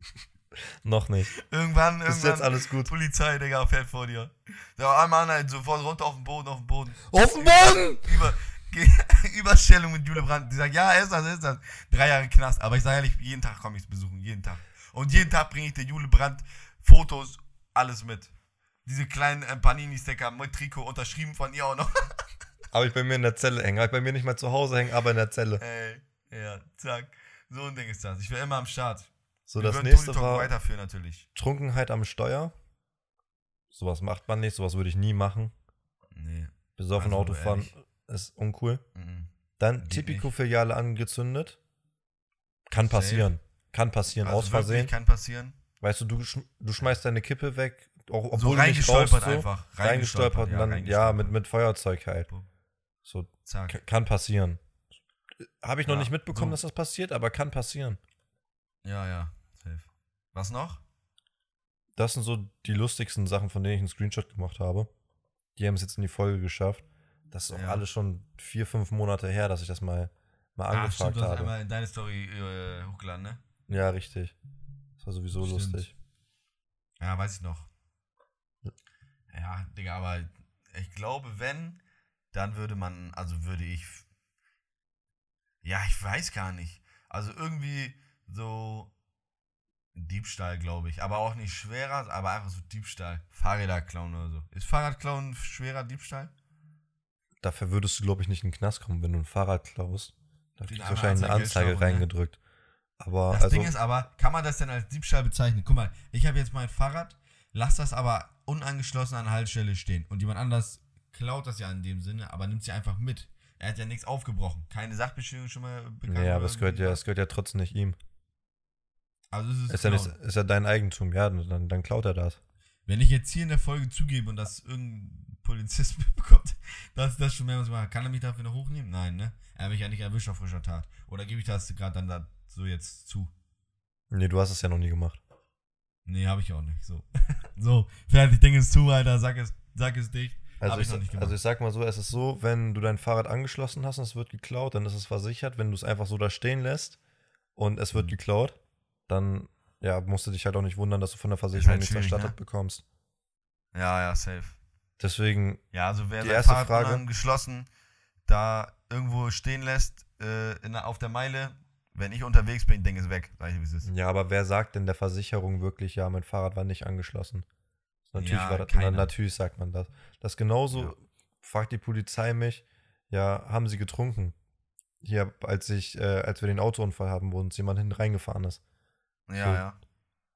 Noch nicht. Irgendwann, Ist irgendwann, jetzt alles gut. Polizei, Digga, fährt vor dir. Der einmal halt sofort runter auf den Boden, auf den Boden. Auf den Boden! Über, Überstellung mit Jule Brandt. Die sagt, ja, ist das, ist das. Drei Jahre Knast. Aber ich sage ehrlich, jeden Tag komme ich besuchen, jeden Tag. Und jeden Tag bringe ich der Jule Brandt Fotos, alles mit. Diese kleinen äh, Panini-Sticker mit Trikot unterschrieben von ihr auch noch. Habe ich bei mir in der Zelle hängen. Ich bei mir nicht mal zu Hause hängen, aber in der Zelle. Ey, ja, zack. So ein Ding ist das. Ich will immer am Start. So, Wir das nächste war weiterführen natürlich. Trunkenheit am Steuer. Sowas macht man nicht, sowas würde ich nie machen. Nee. Besoffen Also, Autofahren ehrlich. Ist uncool. Mhm. Dann Geht Tipico-Filiale angezündet. Kann passieren. Kann passieren, Also aus Versehen. Kann passieren. Weißt du, du, schm- du schmeißt deine Kippe weg, auch, obwohl so reingestolpert so, einfach. reingestolpert und dann, ja, reingestolpert. mit, mit Feuerzeug halt. So, Zack. kann passieren. Habe ich noch Ja, nicht mitbekommen, so. dass das passiert, aber kann passieren. Ja, ja. Safe. Was noch? Das sind so die lustigsten Sachen, von denen ich einen Screenshot gemacht habe. Die haben es jetzt in die Folge geschafft. Das ist auch Ja. alles schon vier, fünf Monate her, dass ich das mal, mal Ah, angefragt stimmt, du hast habe. einmal in deine Story äh, hochgeladen, ne? Ja, richtig. Das war sowieso Stimmt. lustig. Ja, weiß ich noch. Ja, Digga, aber ich glaube, wenn, dann würde man, also würde ich. Ja, ich weiß gar nicht. Also irgendwie so Diebstahl, glaube ich. Aber auch nicht schwerer, aber einfach so Diebstahl. Fahrräder klauen oder so. Ist Fahrradklauen schwerer Diebstahl? Dafür würdest du, glaube ich, nicht in den Knast kommen, wenn du ein Fahrrad klaust. Da kriegst du wahrscheinlich eine Anzeige, ne? reingedrückt. Aber Das also, Ding ist aber, kann man das denn als Diebstahl bezeichnen? Guck mal, ich habe jetzt mein Fahrrad, lass das aber unangeschlossen an der Haltestelle stehen. Und jemand anders klaut das ja in dem Sinne, aber nimmt sie einfach mit. Er hat ja nichts aufgebrochen. Keine Sachbeschädigung schon mal bekannt. nee, aber es gehört, ja, es gehört ja trotzdem nicht ihm. Also es ist, Ist ja, nicht, Klauen. ist ja dein Eigentum, ja, dann, dann klaut er das. Wenn ich jetzt hier in der Folge zugebe und das irgendein Polizist mitbekommt, dass das schon mehrmals habe, kann er mich dafür noch hochnehmen? Nein, ne? Er hat mich ja nicht erwischt auf frischer Tat. Oder gebe ich das gerade dann da so jetzt zu? Nee, du hast es ja noch nie gemacht. Nee, habe ich auch nicht. So. so, fertig, Ding ist zu, Alter. Sag es, sag es dicht. Also ich, ich also ich sag mal so, es ist so, wenn du dein Fahrrad angeschlossen hast und es wird geklaut, dann ist es versichert. Wenn du es einfach so da stehen lässt und es wird Mhm. geklaut, dann ja, musst du dich halt auch nicht wundern, dass du von der Versicherung halt nichts erstattet ne? bekommst. Ja, ja, safe. Deswegen, Ja, also wer Die erste Fahrrad Frage. geschlossen da irgendwo stehen lässt, äh, in auf der Meile, wenn ich unterwegs bin, denke es weg. Sag ich, wie es ist. ja, aber wer sagt denn der Versicherung wirklich, ja, mein Fahrrad war nicht angeschlossen? Natürlich Ja, war das, na, natürlich sagt man das. Das genauso Ja. fragt die Polizei mich, ja, haben sie getrunken? Hier, als ich, äh, als wir den Autounfall haben, wo uns jemand hinten reingefahren ist. Ja, So. ja.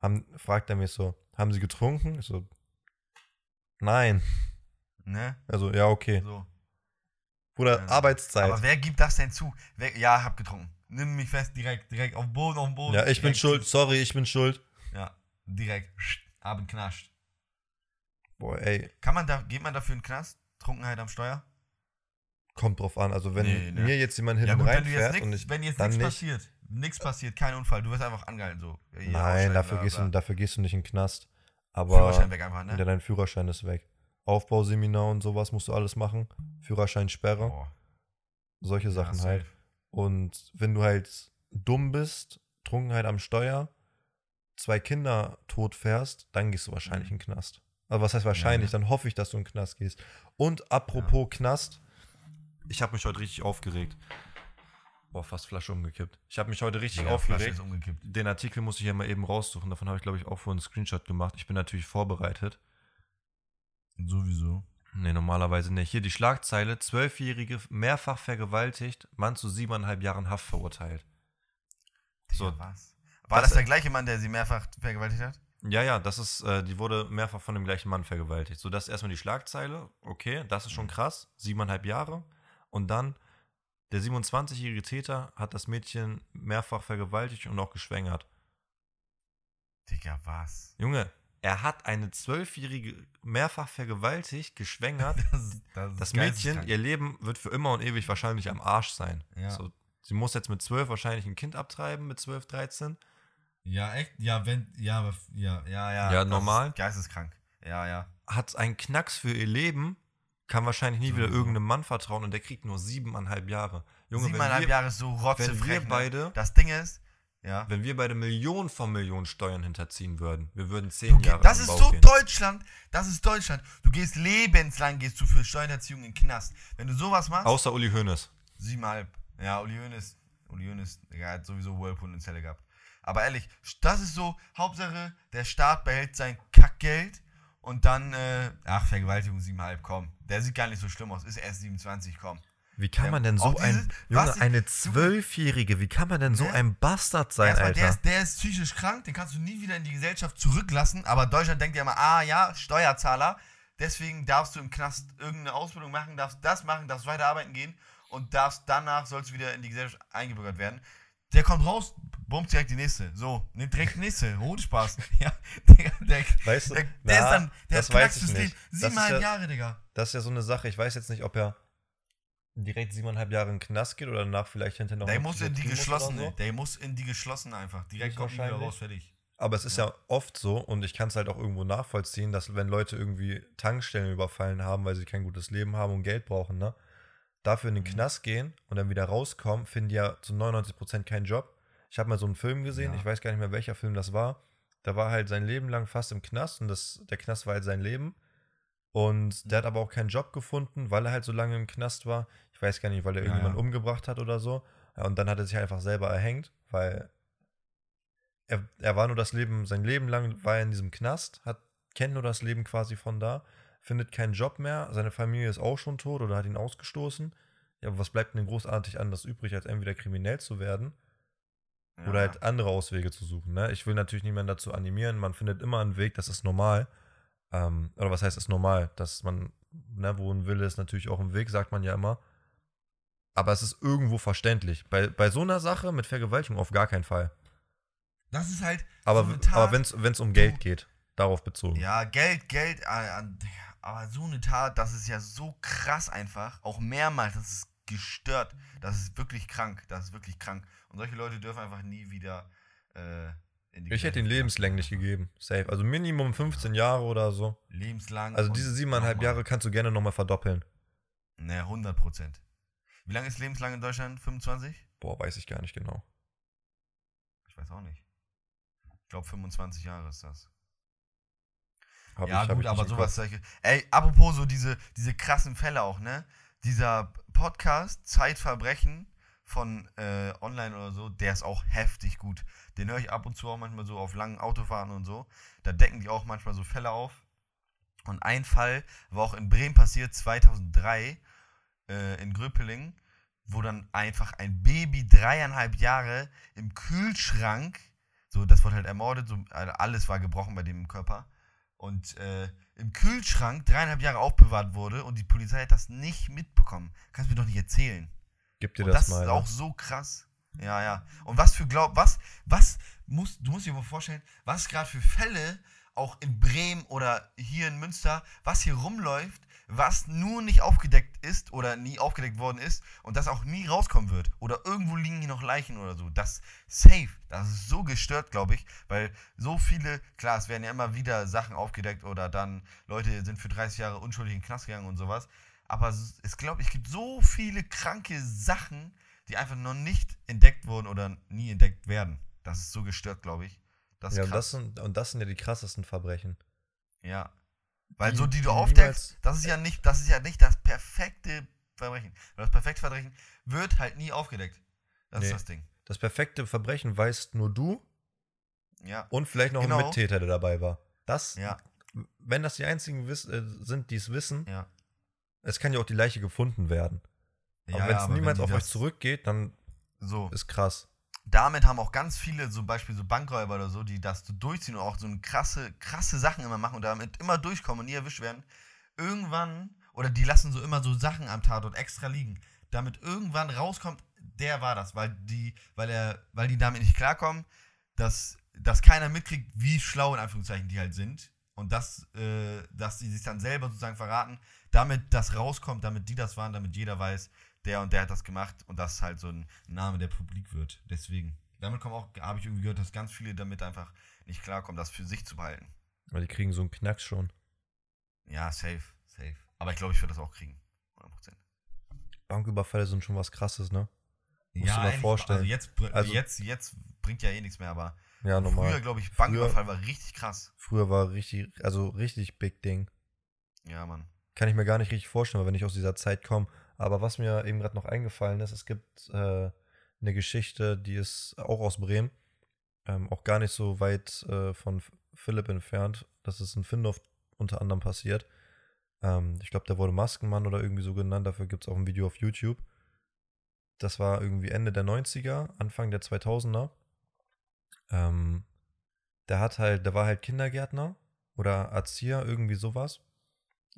haben, fragt er mich so, haben Sie getrunken? Ich so, nein. Ne? Also, ja, okay. So. Bruder, Ja. Arbeitszeit. Aber wer gibt das denn zu? Wer, ja, hab getrunken. Nimm mich fest, direkt, direkt auf den Boden, auf den Boden. ja, ich bin schuld. Sorry, ich bin schuld. Ja, direkt. Abend knascht. Boah, ey, Kann man da, geht man dafür in den Knast? Trunkenheit am Steuer? kommt drauf an. Also, wenn Nee, ne? mir jetzt jemand Ja hinten gut, wenn du jetzt reinfährt und nichts, ich. wenn jetzt nichts nicht. passiert, nichts passiert, kein Unfall, du wirst einfach angehalten so. Ja, Nein, dafür bla, gehst, bla. du, dafür gehst du nicht in den Knast. Aber Führerschein weg einfach, ja, ne? dein Führerschein ist weg. Aufbauseminar und sowas musst du alles machen. Führerscheinsperre, Boah, solche ja, Sachen safe. halt. Und wenn du halt dumm bist, Trunkenheit am Steuer, zwei Kinder tot fährst, dann gehst du wahrscheinlich Mhm. in den Knast. Also was heißt wahrscheinlich? ne? Dann hoffe ich, dass du in den Knast gehst. Und apropos Knast, ich habe mich heute richtig aufgeregt. Boah, fast Flasche umgekippt. Ich habe mich heute richtig Flasche aufgeregt. Den Artikel muss ich ja mal eben raussuchen. Davon habe ich, glaube ich, auch vorhin einen Screenshot gemacht. Ich bin natürlich vorbereitet. Sowieso. Nee, normalerweise nicht. Hier die Schlagzeile: Zwölfjährige mehrfach vergewaltigt, Mann zu siebeneinhalb Jahren Haft verurteilt. So, So, was? War das- das, der gleiche Mann, der sie mehrfach vergewaltigt hat? Ja, ja, das ist, äh, die wurde mehrfach von dem gleichen Mann vergewaltigt. So, das ist erstmal die Schlagzeile. Okay, das ist schon krass. Siebeneinhalb Jahre. Und dann, der 27-jährige Täter hat das Mädchen mehrfach vergewaltigt und auch geschwängert. Digga, was? Junge, er hat eine Zwölfjährige mehrfach vergewaltigt, geschwängert. Das, das, Das Mädchen, ihr Leben wird für immer und ewig wahrscheinlich am Arsch sein. Ja. So, sie muss jetzt mit zwölf wahrscheinlich ein Kind abtreiben, mit zwölf, 13. Ja, echt? Ja, wenn, ja, ja, ja, ja. Ja, normal. Ist geisteskrank. Ja, ja. Hat einen Knacks für ihr Leben, kann wahrscheinlich nie wieder Sowieso. irgendeinem Mann vertrauen und der kriegt nur siebeneinhalb Jahre. Junge, Siebeneinhalb wir, Jahre ist so rotzefrech. ne? Das Ding ist, ja. wenn wir beide Millionen von Millionen Steuern hinterziehen würden, wir würden zehn geh- Jahre das ist so gehen. Deutschland. Das ist Deutschland. Du gehst lebenslang, gehst du für Steuererziehung in den Knast. Wenn du sowas machst, Außer Uli Hoeneß. siebeneinhalb. Ja, Uli Hoeneß, Uli Hoeneß, der hat sowieso Whirlpool in Zelle gehabt. Aber ehrlich, das ist so, Hauptsache, der Staat behält sein Kackgeld und dann, äh, ach, Vergewaltigung siebeneinhalb, komm. Der sieht gar nicht so schlimm aus, ist erst 27, komm. Wie kann man denn so ein, Junge, was eine Zwölfjährige, wie kann man denn so ein Bastard sein, Erstmal, der Alter? ist, der ist psychisch krank, den kannst du nie wieder in die Gesellschaft zurücklassen, aber Deutschland denkt ja immer, ah ja, Steuerzahler, deswegen darfst du im Knast irgendeine Ausbildung machen, darfst das machen, darfst weiter arbeiten gehen und darfst danach sollst du wieder in die Gesellschaft eingebürgert werden. Der kommt raus, bummt direkt die nächste. So, nimmt direkt die nächste. Hohen Spaß. ja, der, der, Weißt du, der, der na, ist dann, der das hat weiß ich nicht. Leben. Siebeneinhalb ja- Jahre, Digga. Das ist ja so eine Sache. Ich weiß jetzt nicht, ob er direkt siebeneinhalb Jahre in den Knast geht oder danach vielleicht hinterher noch Der muss in die geschlossene. so. Der muss in die geschlossene einfach. Direkt kommt wieder raus, fertig. Aber es ist ja. oft so, und ich kann es halt auch irgendwo nachvollziehen, dass wenn Leute irgendwie Tankstellen überfallen haben, weil sie kein gutes Leben haben und Geld brauchen, ne? Dafür in den Mhm. Knast gehen und dann wieder rauskommen, finden die ja zu 99% keinen Job. Ich habe mal so einen Film gesehen, Ja. ich weiß gar nicht mehr, welcher Film das war. Da war halt sein Leben lang fast im Knast und das, der Knast war halt sein Leben. Und der hat aber auch keinen Job gefunden, weil er halt so lange im Knast war. Ich weiß gar nicht, weil er Ja, irgendjemanden ja. umgebracht hat oder so. Und dann hat er sich einfach selber erhängt, weil er, er war nur das Leben, sein Leben lang war er in diesem Knast, hat, kennt nur das Leben quasi von da, findet keinen Job mehr, seine Familie ist auch schon tot oder hat ihn ausgestoßen. Ja, aber was bleibt denn großartig anderes übrig, als entweder kriminell zu werden Ja. oder halt andere Auswege zu suchen. Ne? Ich will natürlich niemanden dazu animieren, man findet immer einen Weg, das ist normal. Ähm, oder was heißt, ist normal, dass man, ne, wo ein Wille ist, natürlich auch ein Weg, sagt man ja immer. Aber es ist irgendwo verständlich. Bei, bei so einer Sache mit Vergewaltigung auf gar keinen Fall. Das ist halt. Aber, so Tat, aber wenn es um Geld geht, darauf bezogen. Ja, Geld, Geld, an- aber so eine Tat, das ist ja so krass einfach. Auch mehrmals, das ist gestört. Das ist wirklich krank. Das ist wirklich krank. Und solche Leute dürfen einfach nie wieder äh, Ich hätte ihn lebenslänglich gegeben. Safe. Also Minimum 15 Jahre oder so. Lebenslang. Also diese siebeneinhalb. Jahre kannst du gerne nochmal verdoppeln. Ne, 100 Prozent. Wie lange ist lebenslang in Deutschland? 25? Boah, weiß ich gar nicht genau. Ich weiß auch nicht. Ich glaube 25 Jahre ist das. Hab ja, ich, gut, aber sowas. Ey, apropos so diese, diese krassen Fälle auch, ne? Dieser Podcast Zeitverbrechen von äh, online oder so, der ist auch heftig gut. Den höre ich ab und zu auch manchmal so auf langen Autofahrten und so. Da decken die auch manchmal so Fälle auf. Und ein Fall war auch in Bremen passiert, 2003, äh, in Gröpeling, wo dann einfach ein Baby dreieinhalb Jahre im Kühlschrank, so das wurde halt ermordet, so, also alles war gebrochen bei dem Körper. Und äh, im Kühlschrank dreieinhalb Jahre aufbewahrt wurde und die Polizei hat das nicht mitbekommen. Kannst du mir doch nicht erzählen. Gib dir Und das, das, mal. ist ne? auch so krass. Ja, ja. Und was für glaub, was, was muss, du musst dir mal vorstellen, was gerade für Fälle auch in Bremen oder hier in Münster, was hier rumläuft, was nur nicht aufgedeckt ist oder nie aufgedeckt worden ist und das auch nie rauskommen wird. Oder irgendwo liegen hier noch Leichen oder so. Das safe. Das ist so gestört, glaube ich, weil so viele, klar, es werden ja immer wieder Sachen aufgedeckt oder dann Leute sind für 30 Jahre unschuldig in den Knast gegangen und sowas. Aber es- es glaube ich gibt so viele kranke Sachen, die einfach noch nicht entdeckt wurden oder nie entdeckt werden. Das ist so gestört, glaube ich. Das ja, und das, sind, und das sind ja die krassesten Verbrechen. ja. Weil die- so die du aufdeckst, das ist ja nicht, das ist ja nicht das perfekte Verbrechen. Das perfekte Verbrechen wird halt nie aufgedeckt. Das Nee. ist das Ding. Das perfekte Verbrechen weißt nur du Ja. und vielleicht noch ein Genau. Mittäter, der dabei war. Das, Ja. wenn das die einzigen wiss, äh, sind, die es wissen, Ja. Es kann ja auch die Leiche gefunden werden. ja aber wenn es niemals auf euch zurückgeht, dann So. ist krass. damit haben auch ganz viele, zum Beispiel so Bankräuber oder so, die das so durchziehen und auch so eine krasse, krasse Sachen immer machen und damit immer durchkommen und nie erwischt werden, irgendwann, oder die lassen so immer so Sachen am Tatort extra liegen, damit irgendwann rauskommt, der war das, weil die, weil er, weil die damit nicht klarkommen, dass, dass keiner mitkriegt, wie schlau in Anführungszeichen die halt sind und dass, äh, dass die sich dann selber sozusagen verraten, damit das rauskommt, damit die das waren, damit jeder weiß, der und der hat das gemacht und das halt so ein Name der Publik wird. Deswegen. Damit kommen auch, habe ich irgendwie gehört, dass ganz viele damit einfach nicht klarkommen, das für sich zu behalten. Weil die kriegen so einen Knacks schon. Ja, safe, safe. Aber ich glaube, ich würde das auch kriegen. 100%. Banküberfälle sind schon was krasses, ne? Musst ja, du mal eigentlich, vorstellen. Also jetzt, Also- jetzt, jetzt bringt ja eh nichts mehr, aber Ja, normal. früher, glaube ich, Banküberfall war richtig krass. Früher war richtig, also richtig big Ding. Ja, Mann. Kann ich mir gar nicht richtig vorstellen, wenn ich aus dieser Zeit komme. Aber was mir eben gerade noch eingefallen ist, es gibt äh, eine Geschichte, die ist auch aus Bremen, ähm, auch gar nicht so weit äh, von Philipp entfernt. Das ist in Findorf unter anderem passiert. Ähm, ich glaube, der wurde Maskenmann oder irgendwie so genannt. Dafür gibt es auch ein Video auf YouTube. Das war irgendwie Ende der 90er, Anfang der 2000er. Ähm, der hat halt, der war halt Kindergärtner oder Erzieher, irgendwie sowas.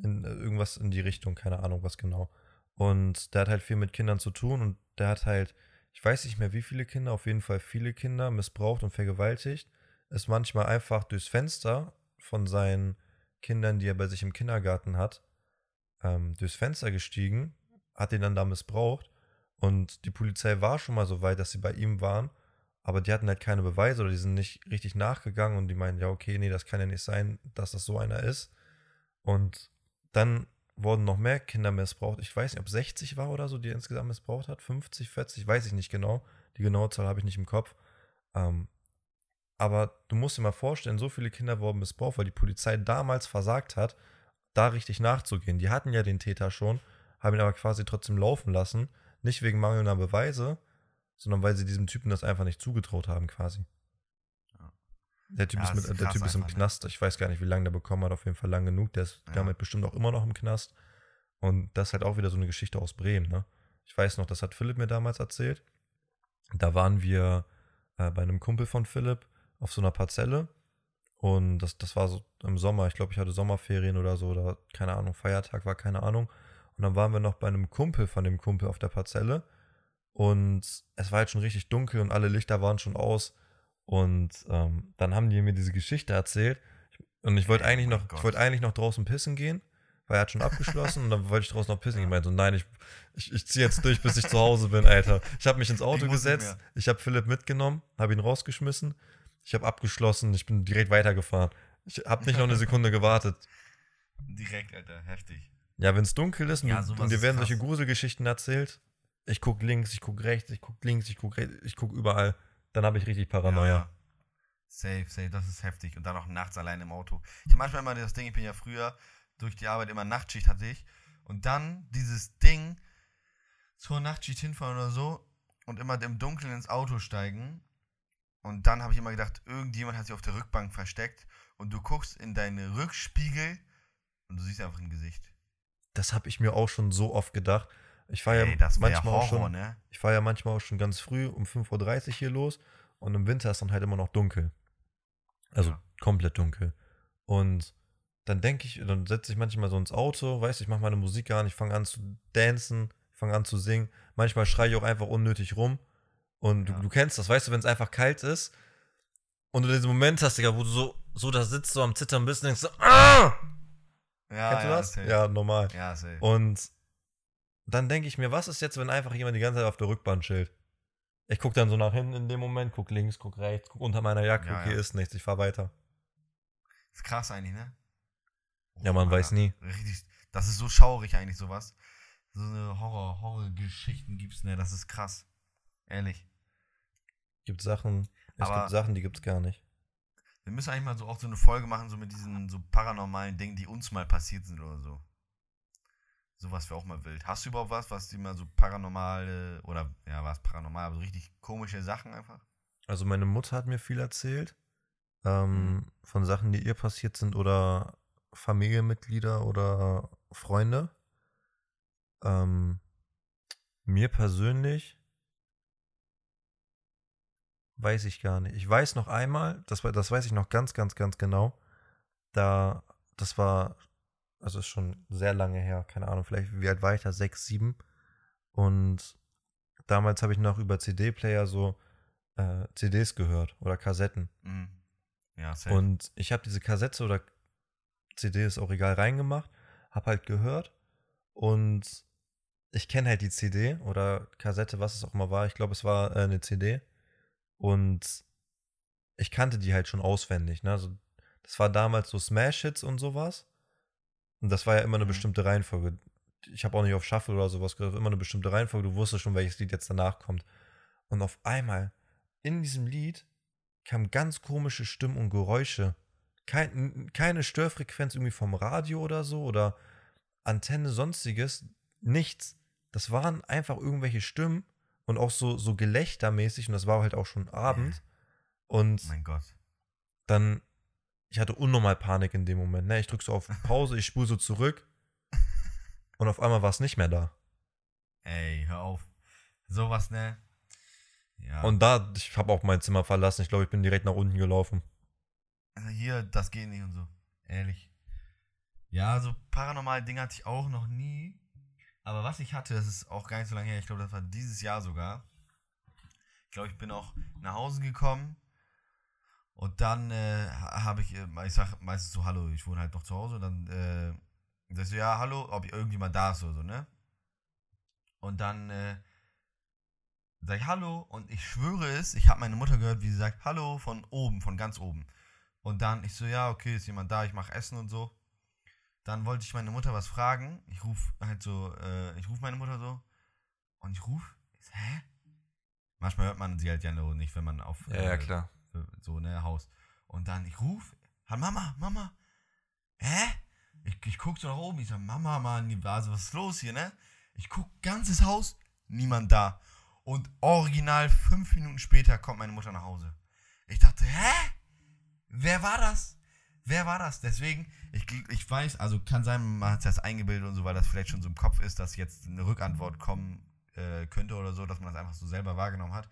In, äh, irgendwas in die Richtung, keine Ahnung, was genau. Und der hat halt viel mit Kindern zu tun und der hat halt, ich weiß nicht mehr wie viele Kinder, auf jeden Fall viele Kinder missbraucht und vergewaltigt. Ist manchmal einfach durchs Fenster von seinen Kindern, die er bei sich im Kindergarten hat, ähm, durchs Fenster gestiegen, hat ihn dann da missbraucht. Und die Polizei war schon mal so weit, dass sie bei ihm waren, aber die hatten halt keine Beweise oder die sind nicht richtig nachgegangen und die meinen, ja, okay, nee, das kann ja nicht sein, dass das so einer ist. Und dann wurden noch mehr Kinder missbraucht. Ich weiß nicht, ob 60 war oder so, die er insgesamt missbraucht hat. 50, 40, weiß ich nicht genau. Die genaue Zahl habe ich nicht im Kopf. Ähm, aber du musst dir mal vorstellen, so viele Kinder wurden missbraucht, weil die Polizei damals versagt hat, da richtig nachzugehen. Die hatten ja den Täter schon, haben ihn aber quasi trotzdem laufen lassen. Nicht wegen mangelnder Beweise, sondern weil sie diesem Typen das einfach nicht zugetraut haben, quasi. Der Typ, Ja, ist, mit, ist der typ ist im einfach, ne? Knast. Ich weiß gar nicht, wie lange der bekommen hat. Auf jeden Fall lang genug. Der ist Ja. damit bestimmt auch immer noch im Knast. Und das ist halt auch wieder so eine Geschichte aus Bremen. Ne? Ich weiß noch, das hat Philipp mir damals erzählt. Da waren wir äh, bei einem Kumpel von Philipp auf so einer Parzelle. Und das, das war so im Sommer. Ich glaube, ich hatte Sommerferien oder so. Oder keine Ahnung, Feiertag war keine Ahnung. Und dann waren wir noch bei einem Kumpel von dem Kumpel auf der Parzelle. Und es war halt schon richtig dunkel und alle Lichter waren schon aus. Und ähm, dann haben die mir diese Geschichte erzählt. Und ich wollte Oh eigentlich mein noch, ich wollte eigentlich noch draußen pissen gehen, weil er hat schon abgeschlossen und dann wollte ich draußen noch pissen. Ich meinte so, nein, ich, ich, ich ziehe jetzt durch, bis ich zu Hause bin, Alter. Ich habe mich ins Auto Ich gesetzt, ich habe Philipp mitgenommen, habe ihn rausgeschmissen, ich habe abgeschlossen, ich bin direkt weitergefahren. Ich habe nicht noch eine Sekunde gewartet. Direkt, Alter, heftig. Ja, wenn es dunkel ist und, Ja, und dir werden solche Gruselgeschichten erzählt, ich guck links, ich guck rechts, ich guck links, ich guck rechts, ich guck überall, dann habe ich richtig Paranoia. Ja. Safe, safe, das ist heftig. Und dann auch nachts allein im Auto. Ich habe manchmal immer das Ding, ich bin ja früher durch die Arbeit immer Nachtschicht hatte ich. Und dann dieses Ding zur Nachtschicht hinfahren oder so und immer im Dunkeln ins Auto steigen. Und dann habe ich immer gedacht, irgendjemand hat sich auf der Rückbank versteckt und du guckst in deine Rückspiegel und du siehst einfach ein Gesicht. Das habe ich mir auch schon so oft gedacht. Ich fahre ja Ey, das wäre manchmal auch Horror, schon, ne? ich fahre ja manchmal auch schon ganz früh um 5.30 Uhr hier los und im Winter ist dann halt immer noch dunkel. Also Ja. komplett dunkel. Und dann denke ich, dann setze ich manchmal so ins Auto, weißt du, ich mache meine Musik an, ich fange an zu dancen, fange an zu singen. Manchmal schreie ich auch einfach unnötig rum. Und Ja. du, du kennst das, weißt du, wenn es einfach kalt ist und du diesen Moment hast, Digga, wo du so, so da sitzt, so am Zittern bist und denkst so, ah! Ja, Kennst du ja, das? safe. Ja, normal. Ja, safe. Und dann denke ich mir, was ist jetzt, wenn einfach jemand die ganze Zeit auf der Rückbahn chillt? Ich gucke dann so nach hinten in dem Moment, guck links, guck rechts, guck unter meiner Jacke, Ja, okay, ja. ist nichts, ich fahr weiter. Ist krass eigentlich, ne? Ja, man Alter. weiß nie. Richtig, das ist so schaurig eigentlich sowas. So eine Horror, Horrorgeschichten gibt's, ne? Das ist krass. Ehrlich. Gibt Sachen, es Aber- gibt Sachen, die gibt's gar nicht. Wir müssen eigentlich mal so auch so eine Folge machen, so mit diesen so paranormalen Dingen, die uns mal passiert sind oder so. Sowas wäre auch mal wild. Hast du überhaupt was, was dir mal so paranormale oder ja, was paranormal, aber so richtig komische Sachen einfach? Also meine Mutter hat mir viel erzählt ähm, Mhm. von Sachen, die ihr passiert sind oder Familienmitglieder oder Freunde. Ähm, mir persönlich weiß ich gar nicht. Ich weiß noch einmal, das, war, das weiß ich noch ganz, ganz, ganz genau. Da, das war, also ist schon sehr lange her, keine Ahnung, vielleicht, wie alt war ich da? Sechs, sieben. Und damals habe ich noch über CD-Player so äh, CDs gehört oder Kassetten. Mhm. Ja, safe. Und ich habe diese Kassette oder CD ist auch egal reingemacht, habe halt gehört und ich kenne halt die CD oder Kassette, was es auch immer war. Ich glaube, es war äh, eine CD und ich kannte die halt schon auswendig. Ne? Also, das war damals so Smash-Hits und sowas. Und das war ja immer eine Mhm. bestimmte Reihenfolge. Ich habe auch nicht auf Shuffle oder sowas gehört, immer eine bestimmte Reihenfolge. Du wusstest schon, welches Lied jetzt danach kommt. Und auf einmal in diesem Lied kamen ganz komische Stimmen und Geräusche. Kein, keine Störfrequenz irgendwie vom Radio oder so oder Antenne, sonstiges. Nichts. Das waren einfach irgendwelche Stimmen und auch so, so gelächtermäßig und das war halt auch schon Abend. Und mein Gott. dann, ich hatte unnormal Panik in dem Moment. Ne? Ich drücke so auf Pause, ich spule so zurück und auf einmal war es nicht mehr da. Ey, hör auf. Sowas, ne? Ja. Und da, ich habe auch mein Zimmer verlassen. Ich glaube, ich bin direkt nach unten gelaufen. Also hier, das geht nicht und so. Ehrlich. Ja, so paranormale Dinge hatte ich auch noch nie. Aber was ich hatte, das ist auch gar nicht so lange her. Ich glaube, das war dieses Jahr sogar. Ich glaube, ich bin auch nach Hause gekommen. Und dann äh, ha- habe ich, äh, ich sag meistens so, hallo, ich wohne halt noch zu Hause. Dann äh, sag ich so, ja, hallo, ob irgendjemand da ist oder so, ne? Und dann äh, sag ich hallo und ich schwöre es, ich habe meine Mutter gehört, wie sie sagt, hallo von oben, von ganz oben. Und dann, ich so, ja, okay, ist jemand da, ich mache Essen und so. Dann wollte ich meine Mutter was fragen. Ich rufe halt so, äh, ich rufe meine Mutter so. Und ich rufe, hä? Manchmal hört man sie halt ja nicht, wenn man auf äh, klar. So, ne, Haus. Und dann, ich ruf, halt, Mama, Mama, hä? Ich, ich guck so nach oben, ich sag, Mama, Mann, die Vase, was ist los hier, ne? Ich guck, ganzes Haus, niemand da. Und original fünf Minuten später kommt meine Mutter nach Hause. Ich dachte, hä? Wer war das? Wer war das? Deswegen, ich, ich weiß, also kann sein, man hat sich das eingebildet und so, weil das vielleicht schon so im Kopf ist, dass jetzt eine Rückantwort kommen äh, könnte oder so, dass man das einfach so selber wahrgenommen hat.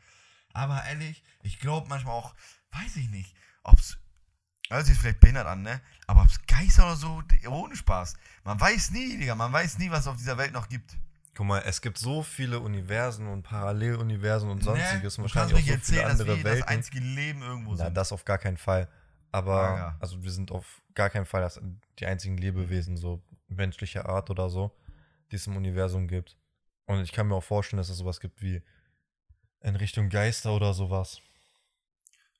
Aber ehrlich, ich glaube manchmal auch, weiß ich nicht, ob's, also jetzt vielleicht behindert an, ne? Aber ob's Geister oder so, ohne Spaß. Man weiß nie, Digga, man weiß nie, was es auf dieser Welt noch gibt. Guck mal, es gibt so viele Universen und Paralleluniversen und sonstiges ne? Du kannst wahrscheinlich auch so viele erzählen, dass andere wir das Welten. einzige Leben irgendwo Na, sind. das auf gar keinen Fall. Aber, Mager. also wir sind auf gar keinen Fall das, die einzigen Lebewesen, so menschlicher Art oder so, die es im Universum gibt. Und ich kann mir auch vorstellen, dass es sowas gibt wie in Richtung Geister oder sowas.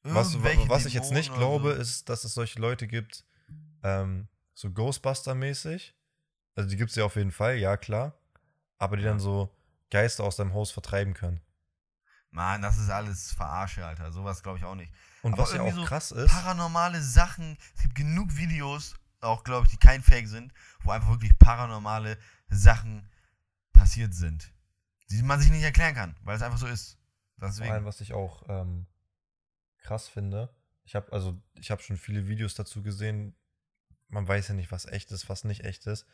Was, was ich jetzt nicht glaube, ist, dass es solche Leute gibt, ähm, so Ghostbuster-mäßig. Also die gibt es ja auf jeden Fall, ja klar. Aber die Ja. dann so Geister aus deinem Haus vertreiben können. Mann, das ist alles Verarsche, Alter. Sowas glaube ich auch nicht. Und Aber was ja auch irgendwie so krass ist, Paranormale Sachen. Es gibt genug Videos, auch glaube ich, die kein Fake sind, wo einfach wirklich paranormale Sachen passiert sind. Die man sich nicht erklären kann, weil es einfach so ist. Vor allem, Deswegen. was ich auch ähm, krass finde, ich habe also ich habe schon viele Videos dazu gesehen. Man weiß ja nicht, was echt ist, was nicht echt ist.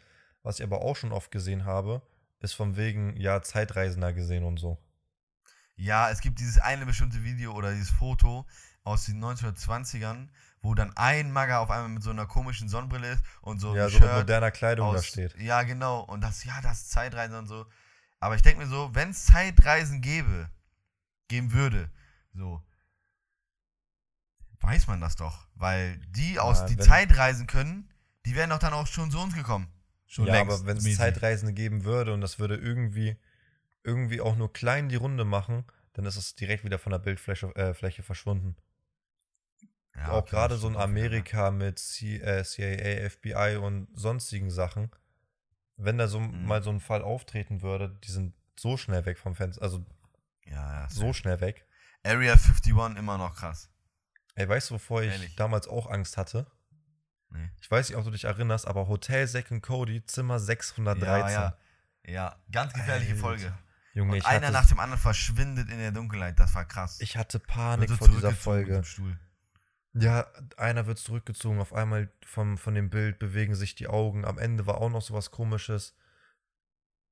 Was ich aber auch schon oft gesehen habe, ist von wegen ja Zeitreisender gesehen und so. Ja, es gibt dieses eine bestimmte Video oder dieses Foto aus den 1920ern, wo dann ein Magger auf einmal mit so einer komischen Sonnenbrille ist und so ja, so mit Shirt moderner Kleidung da aus, steht. Ja, genau. Und das, ja, das Zeitreisen und so. Aber ich denke mir so, wenn es Zeitreisen gäbe, geben würde, so, weiß man das doch. Weil die aus, Ja, die wenn- Zeitreisen können, die wären doch dann auch schon zu uns gekommen. Schon ja, längst. aber wenn es. Zeitreisende geben würde und das würde irgendwie irgendwie auch nur klein die Runde machen, dann ist es direkt wieder von der Bildfläche äh, Fläche verschwunden. Ja, auch okay, gerade so in? Amerika mit C äh, CIA, FBI und sonstigen Sachen, wenn da so Mhm. mal so ein Fall auftreten würde, die sind so schnell weg vom Fenster, also Ja, ja. so schnell weg. Area 51 immer noch krass. Ey, weißt du, wovor ich Ehrlich. damals auch Angst hatte? Nee. Ich weiß nicht, ob du dich erinnerst, aber Hotel Zack und Cody, Zimmer 613. Ja, ja. Ja, ganz gefährliche Alter. Folge. Junge, Und einer hatte, nach dem anderen verschwindet in der Dunkelheit. Das war krass. ich hatte Panik so vor dieser Folge. Ja, einer wird zurückgezogen, auf einmal vom, von dem Bild bewegen sich die Augen. Am Ende war auch noch sowas komisches.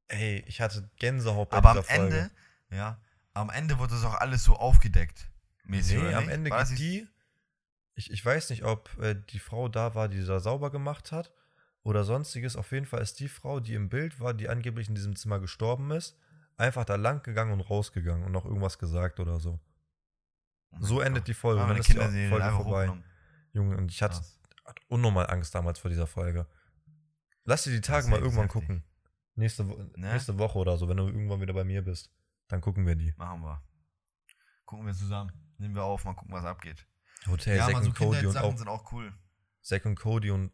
Ey, ich hatte Gänsehaut bei Aber am dieser Folge. Ende, ja, am Ende wurde das auch alles so aufgedeckt. mäßig, Nee, am? Ende geht die. Ich, ich weiß nicht, ob äh, die Frau da war, die da sauber gemacht hat oder sonstiges. Auf jeden Fall ist die Frau, die im Bild war, die angeblich in diesem Zimmer gestorben ist, einfach da lang gegangen und rausgegangen und noch irgendwas gesagt oder so. Oh So Gott. endet die Folge. Eine dann ist die Folge vorbei. hochgenommen. Junge, und ich hatte, hatte unnormal Angst damals vor dieser Folge. Lass dir die Tage mal irgendwann heftig. gucken. Nächste, Ne? nächste Woche oder so, wenn du irgendwann wieder bei mir bist. Dann gucken wir die. Machen wir. Gucken wir zusammen. Nehmen wir auf, mal gucken, was abgeht. Hotel ja, Zack mal so und Cody und auch sind auch cool. Zack und Cody und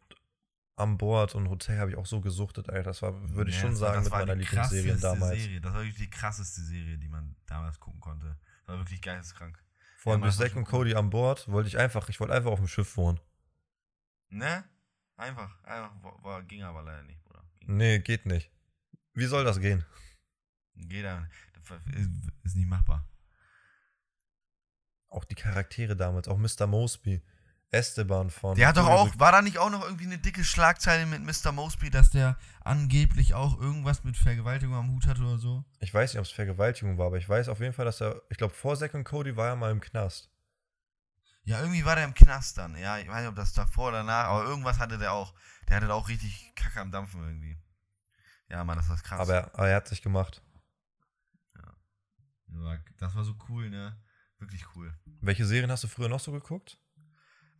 an Bord und Hotel habe ich auch so gesuchtet, Alter. Das war, würde ich Ja, schon sagen, mit meiner Lieblingsserien krasseste damals. Serie. Das war wirklich die krasseste Serie, die man damals gucken konnte. Das war wirklich geisteskrank. Vor allem Ja, durch Zack und. Cody an Bord wollte ich einfach, ich wollte einfach auf dem Schiff wohnen. Ne? Einfach. Einfach. War, ging aber leider nicht, Bruder. Ging, Nee, geht nicht. Wie soll das gehen? Geht aber nicht. Ist, ist nicht machbar. Auch die Charaktere damals, auch Mr. Mosby, Esteban von. Der hat doch auch, war da nicht auch noch irgendwie eine dicke Schlagzeile mit Mr. Mosby, dass der angeblich auch irgendwas mit Vergewaltigung am Hut hatte oder so? Ich weiß nicht, ob es Vergewaltigung war, aber ich weiß auf jeden Fall, dass er, ich glaube, vor Zack und Cody war er mal im Knast. Ja, irgendwie war der im Knast dann. Ja, ich weiß nicht, ob das davor oder danach, aber irgendwas hatte der auch. Der hatte da auch richtig Kacke am Dampfen irgendwie. Ja, Mann, das war krass. Aber er, aber er hat sich gemacht. Ja, das war so cool, ne? Wirklich cool. Welche Serien hast du früher noch so geguckt?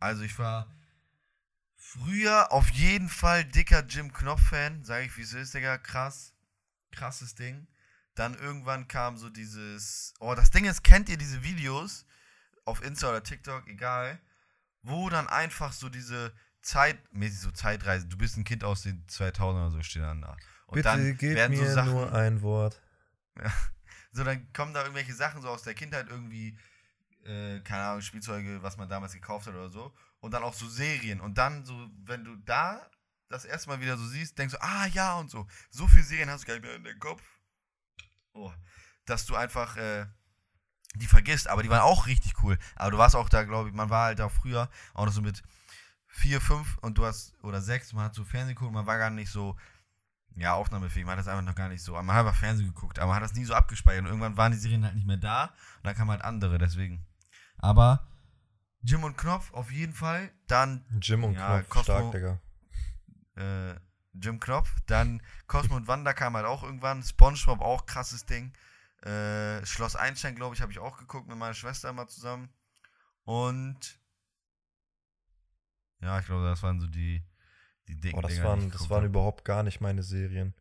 Also ich war früher auf jeden Fall dicker Jim Knopf-Fan, sage ich wie es ist, Digga, krass. Krasses Ding. Dann irgendwann kam so dieses, oh, das Ding ist, kennt ihr diese Videos auf Insta oder TikTok, egal, wo dann einfach so diese Zeit, mäßig so Zeitreise, du bist ein Kind aus den 2000 oder so, steht dann da. Und Bitte dann gib werden mir so Sachen, nur ein Wort. So, dann kommen da irgendwelche Sachen so aus der Kindheit irgendwie, äh, keine Ahnung, Spielzeuge, was man damals gekauft hat oder so. Und dann auch so Serien. Und dann so, wenn du da das erste Mal wieder so siehst, denkst du, ah ja und so. So viele Serien hast du gar nicht mehr in den Kopf. Oh. Dass du einfach, äh, die vergisst, aber die waren auch richtig cool. Aber du warst auch da, glaube ich, man war halt da früher auch noch so mit vier, fünf und du hast, oder sechs, man hat so Fernsehen geguckt man war gar nicht so, ja, aufnahmefähig, man hat das einfach noch gar nicht so, man hat einfach Fernsehen geguckt, aber man hat das nie so abgespeichert und irgendwann waren die Serien halt nicht mehr da und dann kamen halt andere, deswegen. Aber Jim und Knopf auf jeden Fall, dann Jim und Ja, Knopf, Cosmo- stark, Digga. äh, Jim Knopf, dann Cosmo und Wanda kam halt auch irgendwann, Spongebob auch krasses Ding, äh, Schloss Einstein, glaube ich, habe ich auch geguckt mit meiner Schwester mal zusammen und ja, ich glaube, das waren so die, die dicken Boah, das Dinger, waren, das waren hab. überhaupt gar nicht meine Serien.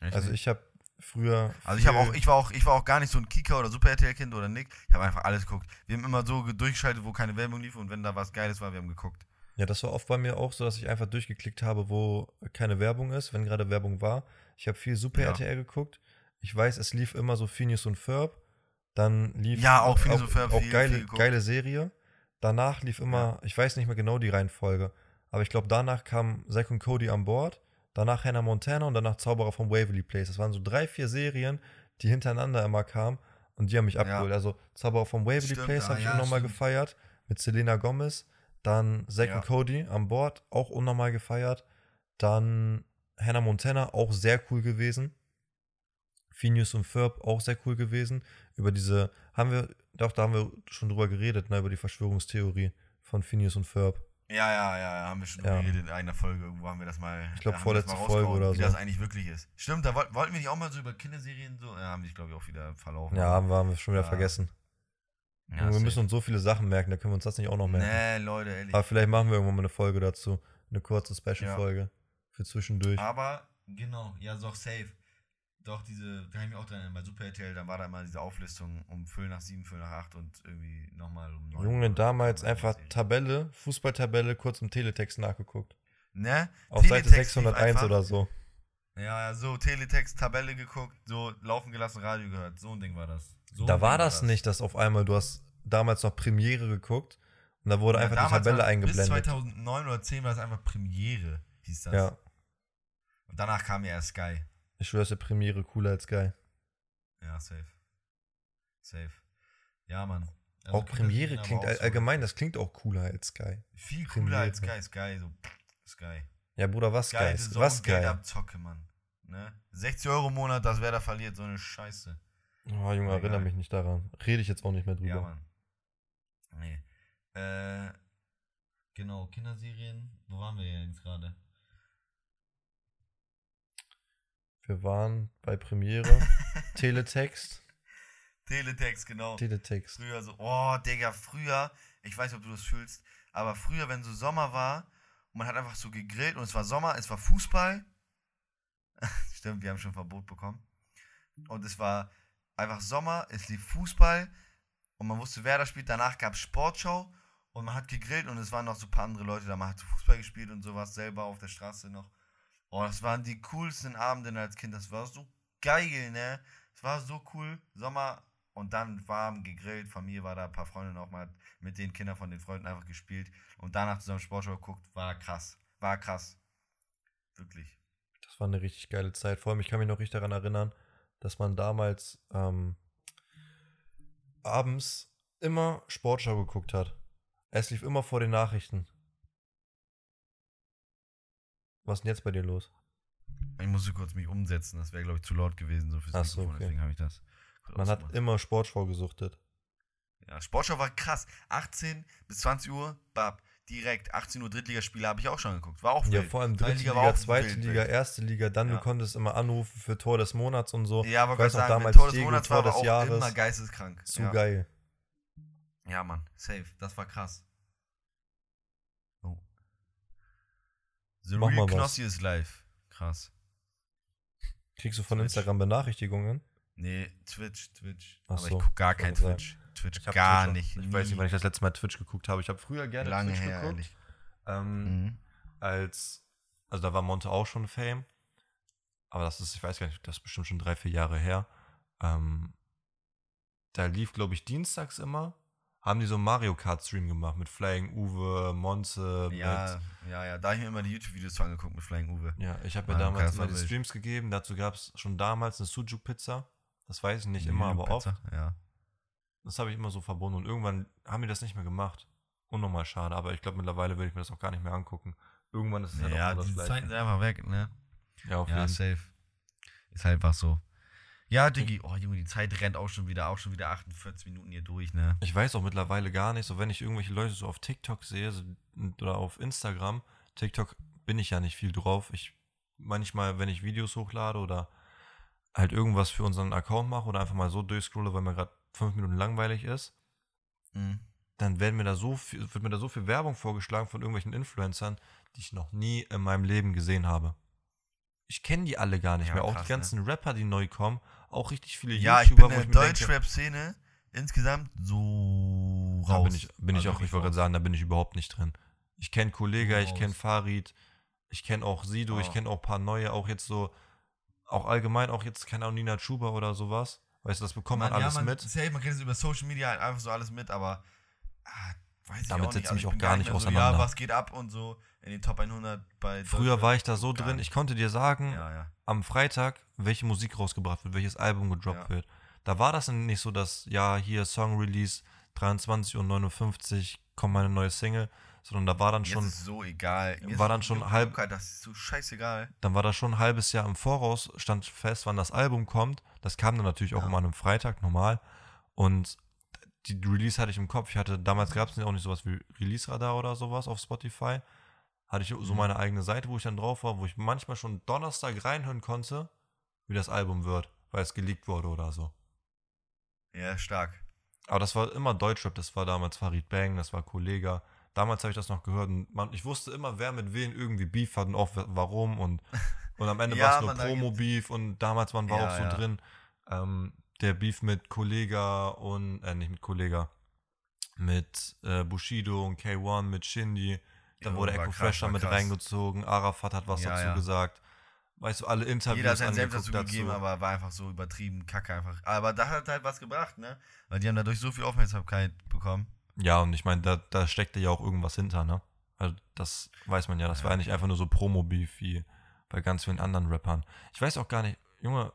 Echt Also nicht? ich habe früher. Also ich habe auch, ich war auch, ich war auch gar nicht so ein Kika oder Super RTL Kind oder Nick. Ich habe einfach alles geguckt. Wir haben immer so ge- durchgeschaltet, wo keine Werbung lief und wenn da was Geiles war, wir haben geguckt. Ja, das war oft bei mir auch so, dass ich einfach durchgeklickt habe, wo keine Werbung ist, wenn gerade Werbung war. Ich habe viel Super Ja. RTL geguckt. Ich weiß, es lief immer so Phineas und Ferb. Dann lief Ja, auch Phineas und Ferb, auch viel- geile, geile Serie. Danach lief immer, ich weiß nicht mehr genau die Reihenfolge, aber ich glaube, danach kam Zack und Cody an Bord, danach Hannah Montana und danach Zauberer vom Waverly Place. Das waren so drei, vier Serien, die hintereinander immer kamen und die haben mich abgeholt. Also Zauberer vom Waverly Stimmt, Place habe ich ja, stimmt. gefeiert mit Selena Gomez. Dann Zack Ja. und Cody an Bord, auch unnormal gefeiert. Dann Hannah Montana, auch sehr cool gewesen. Phineas und Ferb, auch sehr cool gewesen. Über diese, haben wir, doch, da haben wir schon drüber geredet, ne, über die Verschwörungstheorie von Phineas und Ferb. Ja, ja, ja, ja, haben wir schon Ja. geredet in einer Folge. Irgendwo haben wir das mal. Ich glaub, da haben wir das vorletzte Folge oder Wie so. das eigentlich wirklich ist. Stimmt, da woll- wollten wir nicht auch mal so über Kinderserien so. Ja, haben wir, glaube ich, auch wieder verlaufen. Ja, haben wir, haben wir schon wieder Ja. vergessen. Ja, wir müssen uns so viele Sachen merken, da können wir uns das nicht auch noch merken. Nee, Leute, ehrlich. Aber vielleicht machen wir irgendwann mal eine Folge dazu. Eine kurze Special-Folge. Für zwischendurch. Aber, genau, ja, doch, safe. Doch, diese, da kann ich mich auch dran erinnern, bei Super RTL, da war da immer diese Auflistung um Viertel nach sieben, Viertel nach acht und irgendwie nochmal um neun. Junge, damals einfach. Tabelle, Fußballtabelle, kurz im Teletext nachgeguckt. Ne? Auf Seite Teletext lief 601 einfach. oder so. Ja, ja, so, Teletext, Tabelle geguckt, so, laufen gelassen, Radio gehört. So ein Ding war das. So da war Ding das nicht, dass auf einmal, du hast damals noch Premiere geguckt und da wurde Ja, einfach die Tabelle war- Bis eingeblendet. 2009 oder 10 war das einfach Premiere, hieß das. Ja, Und danach kam ja erst Sky. Ich schwör's dir, Premiere cooler als geil. Ja, safe. Safe. Ja, Mann. Also auch Premiere Kinderserien, klingt all- allgemein, das klingt auch cooler als Sky. Viel cooler als Premiere. Sky. Sky, so, Sky. Ja, Bruder, was Geil, geil? so Was geil? abzocke, Mann. Ne? 60 Euro im Monat, das wer da verliert, so eine Scheiße. Oh, Junge, Egal. erinnere mich nicht daran. Rede ich jetzt auch nicht mehr drüber. Ja, Mann. Nee. Äh, genau, Kinderserien. Wo waren wir jetzt gerade? Wir waren bei Premiere, Teletext. Teletext, genau. Teletext. Früher so, oh, Digga, früher, ich weiß nicht, ob du das fühlst, aber früher, wenn so Sommer war und man hat einfach so gegrillt und es war Sommer, es war Fußball. Stimmt, wir haben schon Verbot bekommen. Und es war einfach Sommer, es lief Fußball und man wusste, wer da spielt. Danach gab es Sportschau und man hat gegrillt und es waren noch so ein paar andere Leute da. Man hat Fußball gespielt und sowas selber auf der Straße noch. Oh, das waren die coolsten Abende als Kind. Das war so geil, ne? Es war so cool. Sommer und dann warm gegrillt. Familie war da, ein paar Freunde noch mal mit den Kindern von den Freunden einfach gespielt und danach zusammen Sportschau geguckt. War krass. War krass. Wirklich. Das war eine richtig geile Zeit. Vor allem, ich kann mich noch richtig daran erinnern, dass man damals ähm, abends immer Sportschau geguckt hat. Es lief immer vor den Nachrichten. Was ist denn jetzt bei dir los? Ich musste kurz mich umsetzen, das wäre, glaube ich, zu laut gewesen, so fürs Ach so, Mikrofon, okay. deswegen habe ich das. Man hat immer Sportschau gesuchtet. Ja, Sportschau war krass. 18 bis 20 Uhr, bab, direkt. 18 Uhr Drittligaspiele habe ich auch schon geguckt. War auch Ja, wild. vor allem Zweite dritte Liga war Liga, auch zweite wild, Liga, erste Liga, dann Ja. du konntest immer anrufen für Tor des Monats und so. Ja, aber ich weiß noch sagen, damals Tor des Diego, Monats Tor war des auch Jahres. immer geisteskrank. Zu ja. geil. Ja, Mann, safe. Das war krass. The Mach Real was. Knossi ist live. Krass. Kriegst du von Twitch. Instagram Benachrichtigungen? Nee, Twitch, Twitch. Ach aber so, ich guck gar kein. Twitch. Twitch gar Twitch nicht. Ich weiß nicht, wann ich das letzte Mal Twitch geguckt habe. Ich habe früher gerne Lange Twitch her, geguckt. Ähm, Mhm. als, also da war Monte auch schon Fame. Aber das ist, ich weiß gar nicht, das ist bestimmt schon drei, vier Jahre her. Ähm, da lief, glaube ich, dienstags immer, haben die so einen Mario Kart Stream gemacht mit Flying Uwe, Monte, Ja, ja, ja. Da habe ich mir immer die YouTube-Videos von angeguckt mit Flying Uwe. mit. Ja, ich habe mir Mario damals immer die. Streams gegeben. Dazu gab es schon damals eine Sujuk-Pizza. Das weiß ich nicht immer, aber oft. Pizza, Ja. Das habe ich immer so verbunden und irgendwann haben die das nicht mehr gemacht. Unnormal schade, aber ich glaube, mittlerweile will ich mir das auch gar nicht mehr angucken. Irgendwann ist es halt Ja, auch nur die das Zeiten sind einfach weg, ne? Ja, auf Ja, jeden safe. Ist halt einfach so. Ja, Diggi, oh Junge, die Zeit rennt auch schon wieder, auch schon wieder 48 Minuten hier durch, ne? Ich weiß auch mittlerweile gar nicht, so wenn ich irgendwelche Leute so auf TikTok sehe so, oder auf Instagram, TikTok bin ich ja nicht viel drauf. Ich manchmal, wenn ich Videos hochlade oder halt irgendwas für unseren Account mache oder einfach mal so durchscrolle, weil mir gerade fünf Minuten langweilig ist, Mhm. dann werden mir da so viel, wird mir da so viel Werbung vorgeschlagen von irgendwelchen Influencern, die ich noch nie in meinem Leben gesehen habe. Ich kenne die alle gar nicht Ja, mehr. Auch krass, die ganzen Rapper, die neu kommen, auch richtig viele Ja, ich bin YouTuber, in der ich Deutschrap-Szene insgesamt so Da raus. bin ich, bin ich Also auch, ich wollte gerade sagen, da bin ich überhaupt nicht drin. Ich kenne Kollega, ich kenne Farid, ich kenne auch Sido, ich Oh. kenne auch ein paar neue, auch jetzt so, auch allgemein, auch jetzt, keine Ahnung, Nina Chuba oder sowas. Weißt du, das bekommt man, Man- alles ja, man, mit. Safe, man kriegt es über Social Media halt einfach so alles mit, aber ah, weiß Damit setze ich mich auch gar nicht so, auseinander. Ja, was geht ab und so in den Top 100 bei Früher war ich da so drin, nicht. ich konnte dir sagen, Ja, ja. am Freitag, welche Musik rausgebracht wird, welches Album gedroppt Ja. wird. Da war das nicht so, dass, ja, hier Song Release, 23 und 59 kommt meine neue Single, sondern da war dann Jetzt schon, ist so egal. Jetzt war dann schon halb- Das ist so scheißegal. dann war das schon ein halbes Jahr im Voraus, stand fest, wann das Album kommt. Das kam dann natürlich auch immer an einem Freitag, normal. Und die Release hatte ich im Kopf. Ich hatte, damals gab es auch nicht sowas wie Release-Radar oder sowas auf Spotify. Hatte ich so Mhm. meine eigene Seite, wo ich dann drauf war, wo ich manchmal schon Donnerstag reinhören konnte, wie das Album wird, weil es geleakt wurde oder so. Ja, stark. Aber das war immer Deutschrap, das war damals Farid Bang, das war Kollega. Damals habe ich das noch gehört und man, ich wusste immer, wer mit wem irgendwie Beef hat und auch wa- warum und, und am Ende Ja, war es nur Promo-Beef und damals man war Ja, auch so ja. drin, ähm, der Beef mit Kollega und, äh, nicht mit Kollega, mit äh, Bushido und K1, mit Shindy. Dann Jo, wurde Echo krass, Fresh da war mit krass. reingezogen, Arafat hat was Ja, dazu ja. gesagt. Weißt du, alle Interviews Jeder hat Senf angeguckt dazu gegeben, aber war einfach so übertrieben kacke einfach. Aber da hat halt was gebracht, ne? Weil die haben dadurch so viel Aufmerksamkeit bekommen. Ja, und ich meine, da, da steckte ja auch irgendwas hinter, ne? Also das weiß man ja, das war ja nicht einfach nur so Promo-Beef wie bei ganz vielen anderen Rappern. Ich weiß auch gar nicht, Junge,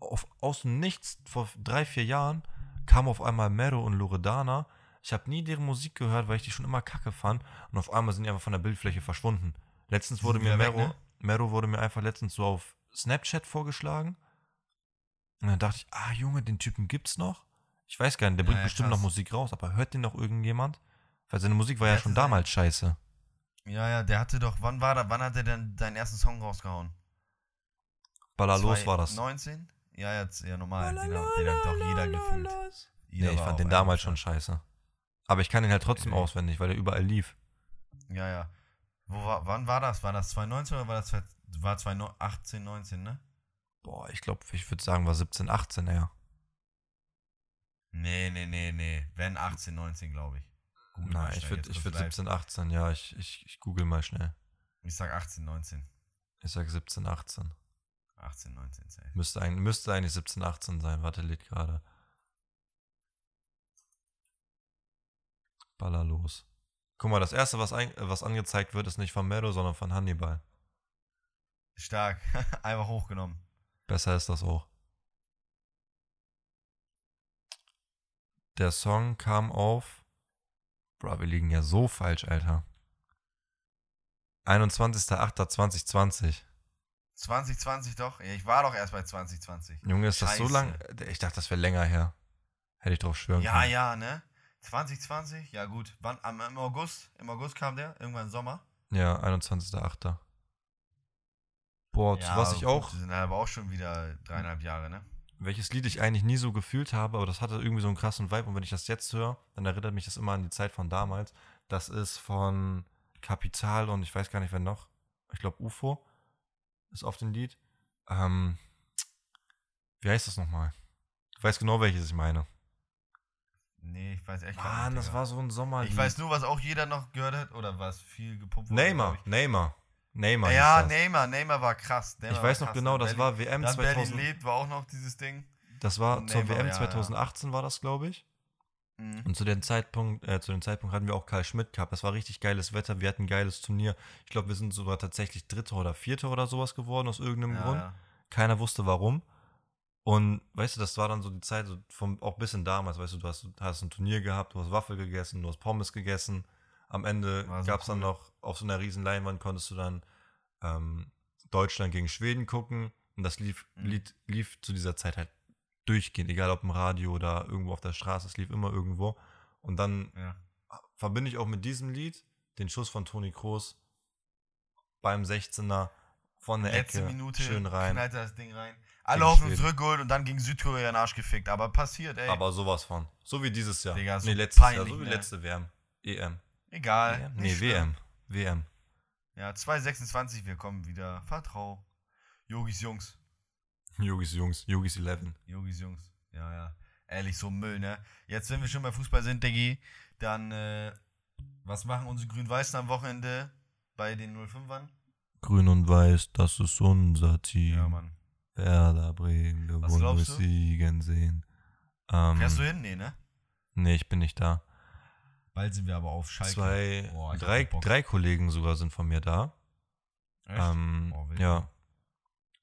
auf, aus Nichts, vor drei, vier Jahren, kam auf einmal Mero und Loredana. Ich habe nie deren Musik gehört, weil ich die schon immer kacke fand. Und auf einmal sind die einfach von der Bildfläche verschwunden. Letztens wurde mir wieder weg, Mero, ne? Mero wurde mir einfach letztens so auf Snapchat vorgeschlagen. Und dann dachte ich, ah Junge, den Typen gibt's noch. Ich weiß gar nicht, der Ja, bringt ja, bestimmt krass. noch Musik raus, aber hört den noch irgendjemand? Weil seine Musik war ja Der schon damals scheiße. Ja, ja, der hatte doch, wann war da, wann hat er denn deinen ersten Song rausgehauen? Baller los war das. 19? Ja, jetzt, ja, normal. Den, hat- den hat doch jeder gefühlt. Jeder Nee, ich war fand den damals schon scheiße. Aber ich kann den halt trotzdem auswendig, weil der überall lief. Ja, ja. Wo war, wann war das? War das 2019 oder war das zwei- war 2018, 19, ne? Boah, ich glaube, ich würde sagen, war 17, 18 eher. Nee, nee, nee, nee. Wenn 18, 19, glaube ich. Google mal Nein, ich schnell, würde jetzt ich kurz würd live. 17, 18, ja, ich, ich, ich google mal schnell. Ich sag 18, 19. Ich sag 17, 18. 18, 19, safe. Müsste, ein, müsste eigentlich 17, 18 sein. Warte, lädt gerade. Baller los. Guck mal, das erste, was, ein, was angezeigt wird, ist nicht von Meadow, sondern von Hannibal. Stark. Einfach hochgenommen. Besser ist das auch. Der Song kam auf. Bro, wir liegen ja so falsch, Alter. 21.08.2020. 2020 doch? Ja, ich war doch erst bei 2020. Junge, ist das so Scheiße. lang? Ich dachte, das wäre länger her. Hätte ich drauf schwören Ja, können. ja, ne? 2020? Ja, gut. Wann? Am, Im August? Im August kam der? Irgendwann im Sommer? Ja, 21.08. Boah, ja, was ich gut, auch, Das sind aber auch schon wieder dreieinhalb Jahre, ne? welches Lied ich eigentlich nie so gefühlt habe, aber das hatte irgendwie so einen krassen Vibe und wenn ich das jetzt höre, dann erinnert mich das immer an die Zeit von damals. Das ist von Kapital und ich weiß gar nicht, wer noch. Ich glaube, UFO ist auf dem Lied. Ähm, wie heißt das nochmal? Du weißt genau, welches ich meine. Nee, ich weiß echt gar Mann, nicht. das Digga. war so ein Sommerlied. Ich weiß nur, was auch jeder noch gehört hat oder was viel gepumpt wurde. Neymar, Neymar. Neymar. Ja, das. Neymar, Neymar war krass. Neymar Ich weiß noch genau, das Berlin- war WM Dann Berlin 2000. lebt war auch noch dieses Ding. Das war Und zur Neymar, WM ja, ja. 2018 war das, glaube ich. Mhm. Und zu dem Zeitpunkt, äh, zu dem Zeitpunkt hatten wir auch Karl Schmidt gehabt. Das war richtig geiles Wetter. Wir hatten ein geiles Turnier. Ich glaube, wir sind sogar tatsächlich Dritter oder Vierter oder sowas geworden aus irgendeinem Ja, Grund. ja. Keiner wusste warum. Und weißt du, das war dann so die Zeit, so vom, auch bis in damals, weißt du, du hast, hast ein Turnier gehabt, du hast Waffel gegessen, du hast Pommes gegessen. Am Ende so gab es dann cool. noch, auf so einer riesen Leinwand konntest du dann ähm, Deutschland gegen Schweden gucken. Und das lief, Mhm. lief, lief zu dieser Zeit halt durchgehend, egal ob im Radio oder irgendwo auf der Straße, es lief immer irgendwo. Und dann ja. verbinde ich auch mit diesem Lied den Schuss von Toni Kroos beim 16er von der Letzte Ecke Minute schön rein. knallt das Ding rein. Alle Schweden. zurückgeholt und dann gegen Südkorea in den Arsch gefickt. Aber passiert, ey. Aber sowas von. So wie dieses Jahr. Digga, so nee, letztes Jahr, peinlich, so wie ne? letzte WM. EM. Egal. EM? Nee. WM. WM. Ja, 226, wir kommen wieder. Vertrau. Yogis Jungs. Yogis Jungs, Yogis 11. Yogis Jungs. Ja, ja. Ehrlich, so Müll, ne? Jetzt, wenn wir schon bei Fußball sind, Diggi, dann, äh, was machen unsere Grün-Weißen am Wochenende bei den 05ern? Grün und Weiß, das ist unser Team. Ja, Mann. Werder Bremen, wir wollen wir siegen sehen. Ähm, Fährst du hin? Nee, ne? nee, ich bin nicht da. Bald sind wir aber auf Schalke. Zwei, Boah, drei, drei Kollegen sogar sind von mir da. Echt? Ähm, Oh, ja.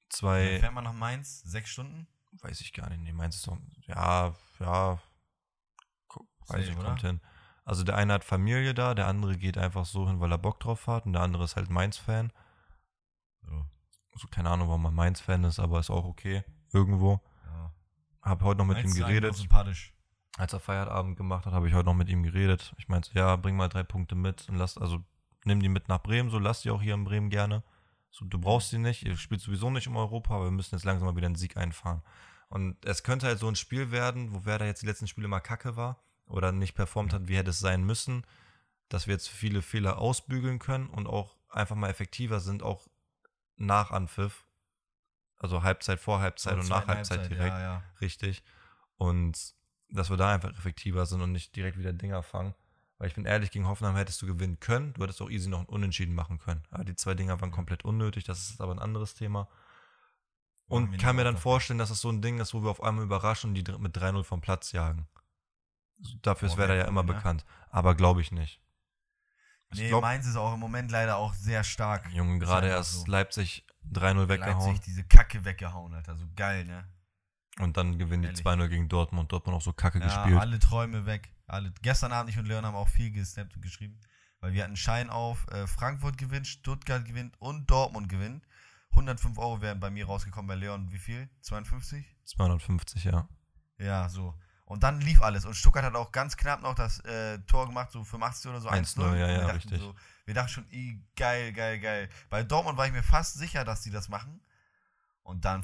Zwei, fährt man nach Mainz? Sechs Stunden? weiß ich gar nicht. Nee, meinst du doch, ja, ja, weiß ich, oder? kommt hin. Also der eine hat Familie da, der andere geht einfach so hin, weil er Bock drauf hat und der andere ist halt Mainz-Fan. So. Also keine Ahnung, warum man Mainz-Fan ist, aber ist auch okay. Irgendwo. Ja. Hab heute noch mit Mainz ihm ist geredet. auch sympathisch. Als er Feierabend gemacht hat, habe ich heute noch mit ihm geredet. Ich meinte, ja, bring mal drei Punkte mit und lass, also nimm die mit nach Bremen, so lass die auch hier in Bremen gerne. So, du brauchst die nicht, ihr spielt sowieso nicht im Europa, aber wir müssen jetzt langsam mal wieder einen Sieg einfahren. Und es könnte halt so ein Spiel werden, wo Werder jetzt die letzten Spiele mal kacke war oder nicht performt hat, wie hätte es sein müssen, dass wir jetzt viele Fehler ausbügeln können und auch einfach mal effektiver sind, auch nach Anpfiff. Also Halbzeit, vor Halbzeit und nach Zweite Halbzeit direkt. Ja, ja. Richtig. Und dass wir da einfach effektiver sind und nicht direkt wieder Dinger fangen. Weil ich bin ehrlich, gegen Hoffenheim hättest du gewinnen können. Du hättest auch easy noch ein Unentschieden machen können. Aber die zwei Dinger waren komplett unnötig. Das ist aber ein anderes Thema. Und wir kann mir dann vorstellen, dass es so ein Ding ist, wo wir auf einmal überraschen und die mit 3-0 vom Platz jagen. Dafür ist Werder ja immer ne? bekannt. Aber glaube ich nicht. Ich Nee, glaube, Mainz ist auch im Moment leider auch sehr stark. Junge, gerade erst so. Leipzig 3-0 weggehauen Leipzig diese Kacke weggehauen, Alter. So geil, ne? Und dann gewinnen die Ehrlich. 2-0 gegen Dortmund. Dortmund auch so kacke Ja, gespielt. alle Träume weg. Alle. Gestern Abend, ich und Leon haben auch viel gesnappt und geschrieben, weil wir hatten Schein auf, äh, Frankfurt gewinnt, Stuttgart gewinnt und Dortmund gewinnt. 105 Euro wären bei mir rausgekommen, bei Leon wie viel? 52? 250, ja. Ja, so. Und dann lief alles. Und Stuttgart hat auch ganz knapp noch das äh, Tor gemacht, so 85 oder so. 1-0, 1-0. ja, ja, dachten richtig. So, wir dachten schon, geil, geil, geil. Bei Dortmund war ich mir fast sicher, dass die das machen. Und dann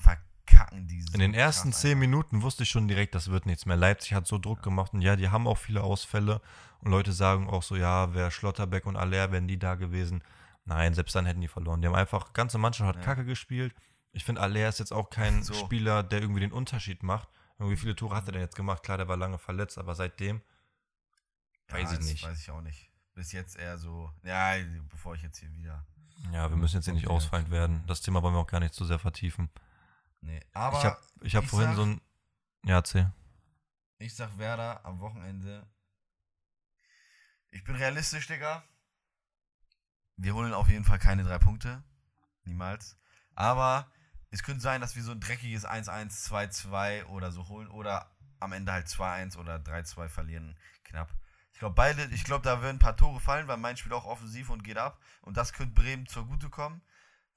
verkacken die so In den ersten krass zehn. Minuten wusste ich schon direkt, das wird nichts mehr. Leipzig hat so Druck gemacht und ja, die haben auch viele Ausfälle. Und Leute sagen auch so, ja, wäre Schlotterbeck und Aller, wären die da gewesen. Nein, selbst dann hätten die verloren. Die haben einfach, ganze Mannschaft hat Ja. Kacke gespielt. Ich finde, Aller ist jetzt auch kein So. Spieler, der irgendwie den Unterschied macht. Wie viele Tore hat er denn jetzt gemacht? Klar, der war lange verletzt, aber seitdem weiß ich nicht. Weiß ich auch nicht. Bis jetzt eher so, ja, bevor ich jetzt hier wieder. Ja, wir müssen jetzt hier nicht ausfallend werden. Das Thema wollen wir auch gar nicht zu sehr vertiefen. Nee, aber ich habe ich hab ich vorhin sag- so ein. Ja, erzähl. Ich sag Werder am Wochenende. Ich bin realistisch, Digga. Wir holen auf jeden Fall keine drei Punkte. Niemals. Aber es könnte sein, dass wir so ein dreckiges 1-1, 2-2 oder so holen. Oder am Ende halt 2-1 oder 3-2 verlieren. Knapp. Ich glaube, beide, ich glaube, da würden ein paar Tore fallen, weil mein spielt auch offensiv und geht ab. Und das könnte Bremen zugutekommen.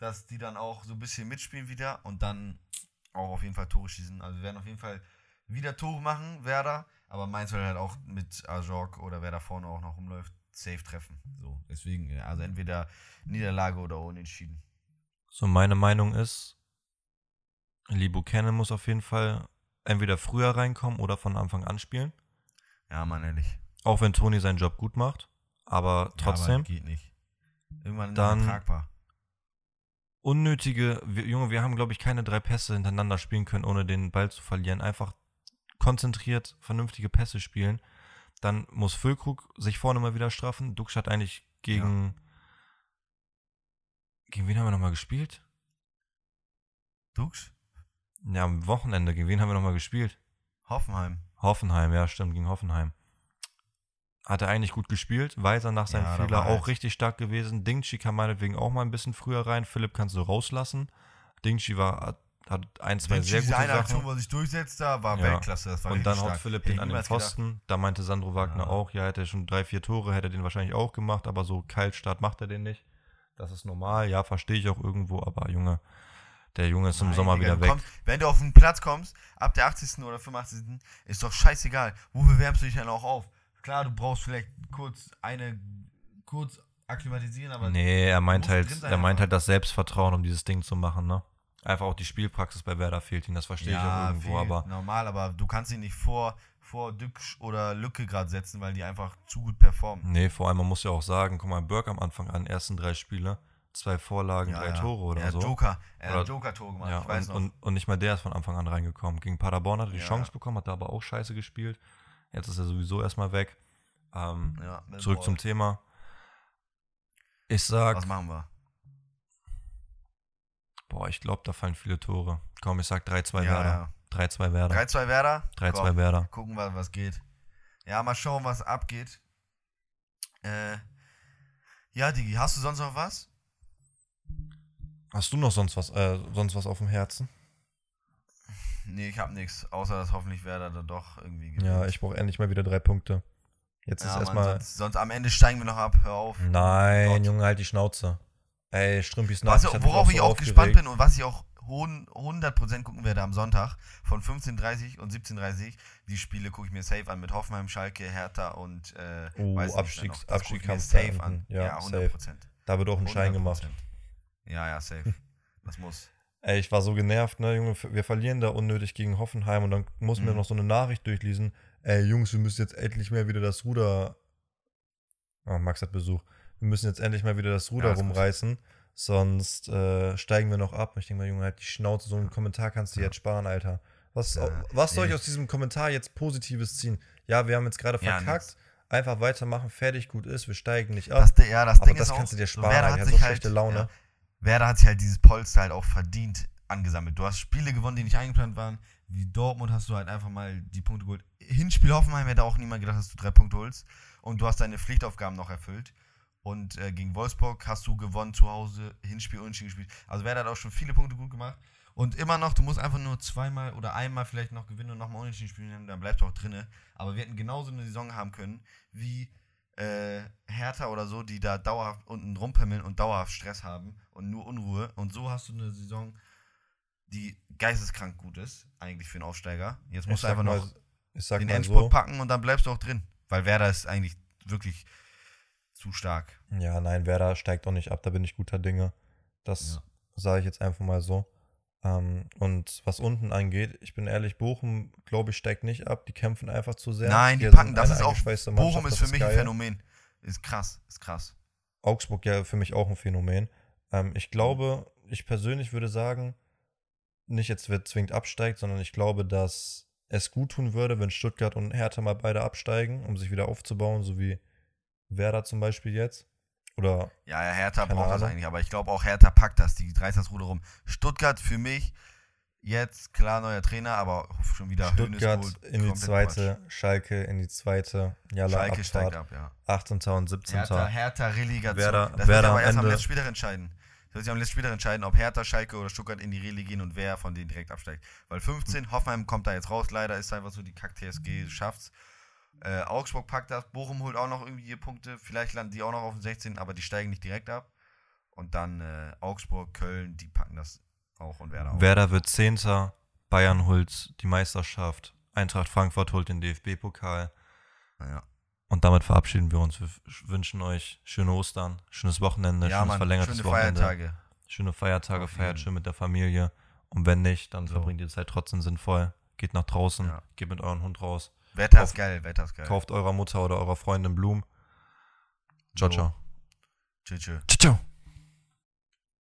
Dass die dann auch so ein bisschen mitspielen wieder und dann auch auf jeden Fall Tore schießen. Also wir werden auf jeden Fall wieder Tore machen, Werder, aber Mainz soll halt auch mit Ajork oder wer da vorne auch noch rumläuft, safe treffen. So, deswegen, ja, also entweder Niederlage oder Unentschieden. So, meine Meinung ist, Lee Buchanan muss auf jeden Fall entweder früher reinkommen oder von Anfang an spielen. Ja, Mann, ehrlich. Auch wenn Toni seinen Job gut macht. Aber Ja, trotzdem, aber geht nicht. Irgendwann dann tragbar. Unnötige, wir, Junge, wir haben, glaube ich, keine drei Pässe hintereinander spielen können, ohne den Ball zu verlieren. Einfach konzentriert, vernünftige Pässe spielen. Dann muss Füllkrug sich vorne mal wieder straffen. Dux hat eigentlich gegen. Gegen wen haben wir nochmal gespielt? Dux? Ja, am Wochenende. Gegen wen haben wir nochmal gespielt? Hoffenheim. Hoffenheim, ja, stimmt, gegen Hoffenheim. Hat er eigentlich gut gespielt. Weiser nach seinem Ja, Fehler auch halt- richtig stark gewesen. Dingchi kam meinetwegen auch mal ein bisschen früher rein. Philipp kannst du rauslassen. Dingchi war, hat, ein, zwei sehr gute eine Sachen. Aktion, wo er sich durchsetzt, da war Ja. Weltklasse. Das war Und dann haut stark. Philipp Hätte den an den niemals gedacht. Pfosten. Da meinte Sandro Wagner Ja. auch, ja, hätte er schon drei, vier Tore, hätte er den wahrscheinlich auch gemacht, aber so Kaltstart macht er den nicht. Das ist normal, ja, verstehe ich auch irgendwo, aber Junge, der Junge ist im Nein, Sommer Digga, wieder weg. kommst- wenn du auf den Platz kommst, ab der 80. oder 85. ist doch scheißegal. Wofür wärmst du dich dann auch auf? Klar, du brauchst vielleicht kurz eine, kurz akklimatisieren, aber Nee, er meint halt, er meint halt das Selbstvertrauen, um dieses Ding zu machen, ne? Einfach auch die Spielpraxis bei Werder fehlt ihm, das verstehe ich auch irgendwo, aber normal, aber du kannst ihn nicht vor, vor Dücksch oder Lücke gerade setzen, weil die einfach zu gut performen. nee, vor allem, man muss ja auch sagen, guck mal, Burke am Anfang an, ersten drei Spiele, zwei Vorlagen, Ja, drei ja. Tore oder er hat so. Joker, er hat Joker-Tor gemacht, Ja, ich weiß und, noch. und, und nicht mal der ist von Anfang an reingekommen. Gegen Paderborn hat er die Ja. Chance bekommen, hat da aber auch scheiße gespielt. Jetzt ist er sowieso erstmal weg. Ähm, ja, zurück Ball. zum Thema. Ich sag, Was machen wir? boah, ich glaube, da fallen viele Tore. Komm, ich sag 3-2 Ja, Werder. ja. 3-2 Werder. 3-2 Werder? 3-2 Komm, Werder. Gucken wir, was geht. Ja, mal schauen, was abgeht. Äh, ja, Digi, hast du sonst noch was? Hast du noch sonst was, äh, sonst was auf dem Herzen? Nee, ich hab nichts, außer dass hoffentlich Werder dann doch irgendwie gewinnt. Ja, ich brauche endlich mal wieder drei Punkte. Jetzt ja, ist erstmal. sonst, sonst am Ende steigen wir noch ab, hör auf. Nein, Gott. Junge, halt die Schnauze. Ey, Strümpis Was, Nachricht hat mich worauf ich so auch aufgeregt. gespannt bin und was ich auch hon- 100% gucken werde am Sonntag von 15.30 und 17.30 die Spiele gucke ich mir safe an mit Hoffenheim, Schalke, Hertha und äh, Oh, weiß Abstiegs- ich Abstiegskampf safe da an. Ja, Ja, safe. 100%. Da wird auch ein Schein gemacht. 100%. Ja, ja, safe. Das muss. Ey, ich war so genervt, ne, Junge, wir verlieren da unnötig gegen Hoffenheim und dann muss mir Mhm. noch so eine Nachricht durchlesen. Ey, Jungs, wir müssen jetzt endlich mal wieder das Ruder. Oh, Max hat Besuch. Wir müssen jetzt endlich mal wieder das Ruder Ja, gut. rumreißen, sonst äh, steigen wir noch ab. Und ich denke mal, Junge, halt die Schnauze, so einen Kommentar kannst du Ja. jetzt sparen, Alter. Was, Ja, was soll ich aus diesem Kommentar jetzt Positives ziehen? Ja, wir haben jetzt gerade verkackt. Einfach weitermachen, fertig, gut ist, wir steigen nicht ab. Das, ja, das aber Ding das ist kannst auch, du dir so sparen, Werder Alter. hat Ich sich hab so halt, schlechte Laune. Ja, Werder hat sich halt dieses Polster halt auch verdient angesammelt. Du hast Spiele gewonnen, die nicht eingeplant waren. Wie Dortmund hast du halt einfach mal die Punkte geholt. Hinspiel Hoffenheim hätte auch niemand gedacht, dass du drei Punkte holst. Und du hast deine Pflichtaufgaben noch erfüllt. Und äh, gegen Wolfsburg hast du gewonnen zu Hause, Hinspiel unentschieden gespielt. Also Werder hat auch schon viele Punkte gut gemacht. Und immer noch, du musst einfach nur zweimal oder einmal vielleicht noch gewinnen und nochmal unentschieden spielen, dann bleibst du auch drinne. Aber wir hätten genauso eine Saison haben können, wie äh, Hertha oder so, die da dauerhaft unten rumpimmeln und dauerhaft Stress haben und nur Unruhe. Und so hast du eine Saison, die geisteskrank gut ist, eigentlich für einen Aufsteiger. Jetzt musst du sag einfach mal, noch ich den Endspurt so. packen und dann bleibst du auch drin. Weil Werder ist eigentlich wirklich zu stark. Ja, nein, Werder steigt auch nicht ab, da bin ich guter Dinge. Das Ja. sage ich jetzt einfach mal so. Ähm, und was unten angeht, ich bin ehrlich, Bochum, glaube ich, steigt nicht ab. Die kämpfen einfach zu sehr. Nein, die Wir packen, das ist auch. Bochum ist für mich ein geil. Phänomen. Ist krass, ist krass. Augsburg ja für mich auch ein Phänomen. Ähm, ich glaube, ich persönlich würde sagen, nicht jetzt wer zwingend absteigt, sondern ich glaube, dass es gut tun würde, wenn Stuttgart und Hertha mal beide absteigen, um sich wieder aufzubauen, so wie Werder zum Beispiel jetzt. Oder Ja, ja, Hertha braucht das Ahnung. eigentlich, aber ich glaube auch Hertha packt das, die reißt das Ruder rum. Stuttgart für mich jetzt, klar, neuer Trainer, aber schon wieder Stuttgart in die zweite, Schalke in die zweite, Quatsch. Jalla Schalke steigt Abfahrt, ab, ja. 18. und 17. Hertha, Hertha Relegation. Werder- das wird Werder aber am erst am letzten Spieltag entscheiden. Das wird sich am letzten Spieltag entscheiden, ob Hertha, Schalke oder Stuttgart in die Rele gehen und wer von denen direkt absteigt. Weil 15, Hoffenheim kommt da jetzt raus, leider ist einfach so, die Kack-TSG schafft's. Äh, Augsburg packt das, Bochum holt auch noch irgendwie ihre Punkte, vielleicht landen die auch noch auf dem 16, aber die steigen nicht direkt ab. Und dann äh, Augsburg, Köln, die packen das auch und Werder auch. Werder wird Zehnter, Bayern holt die Meisterschaft, Eintracht Frankfurt holt den DFB-Pokal. Ja. Und damit verabschieden wir uns. Wir wünschen euch schöne Ostern, schönes Wochenende, ja, schönes Mann, verlängertes schöne Wochenende. Feiertage. Schöne Feiertage, feiert schön mit der Familie. Und wenn nicht, dann So. verbringt ihr die Zeit trotzdem sinnvoll. Geht nach draußen, Ja. geht mit eurem Hund raus, Wetter Kauf- ist geil, Wetter ist geil. kauft eurer Mutter oder eurer Freundin Blumen. Ciao, ciao. Tschüss, tschüss. Ciao, ciao.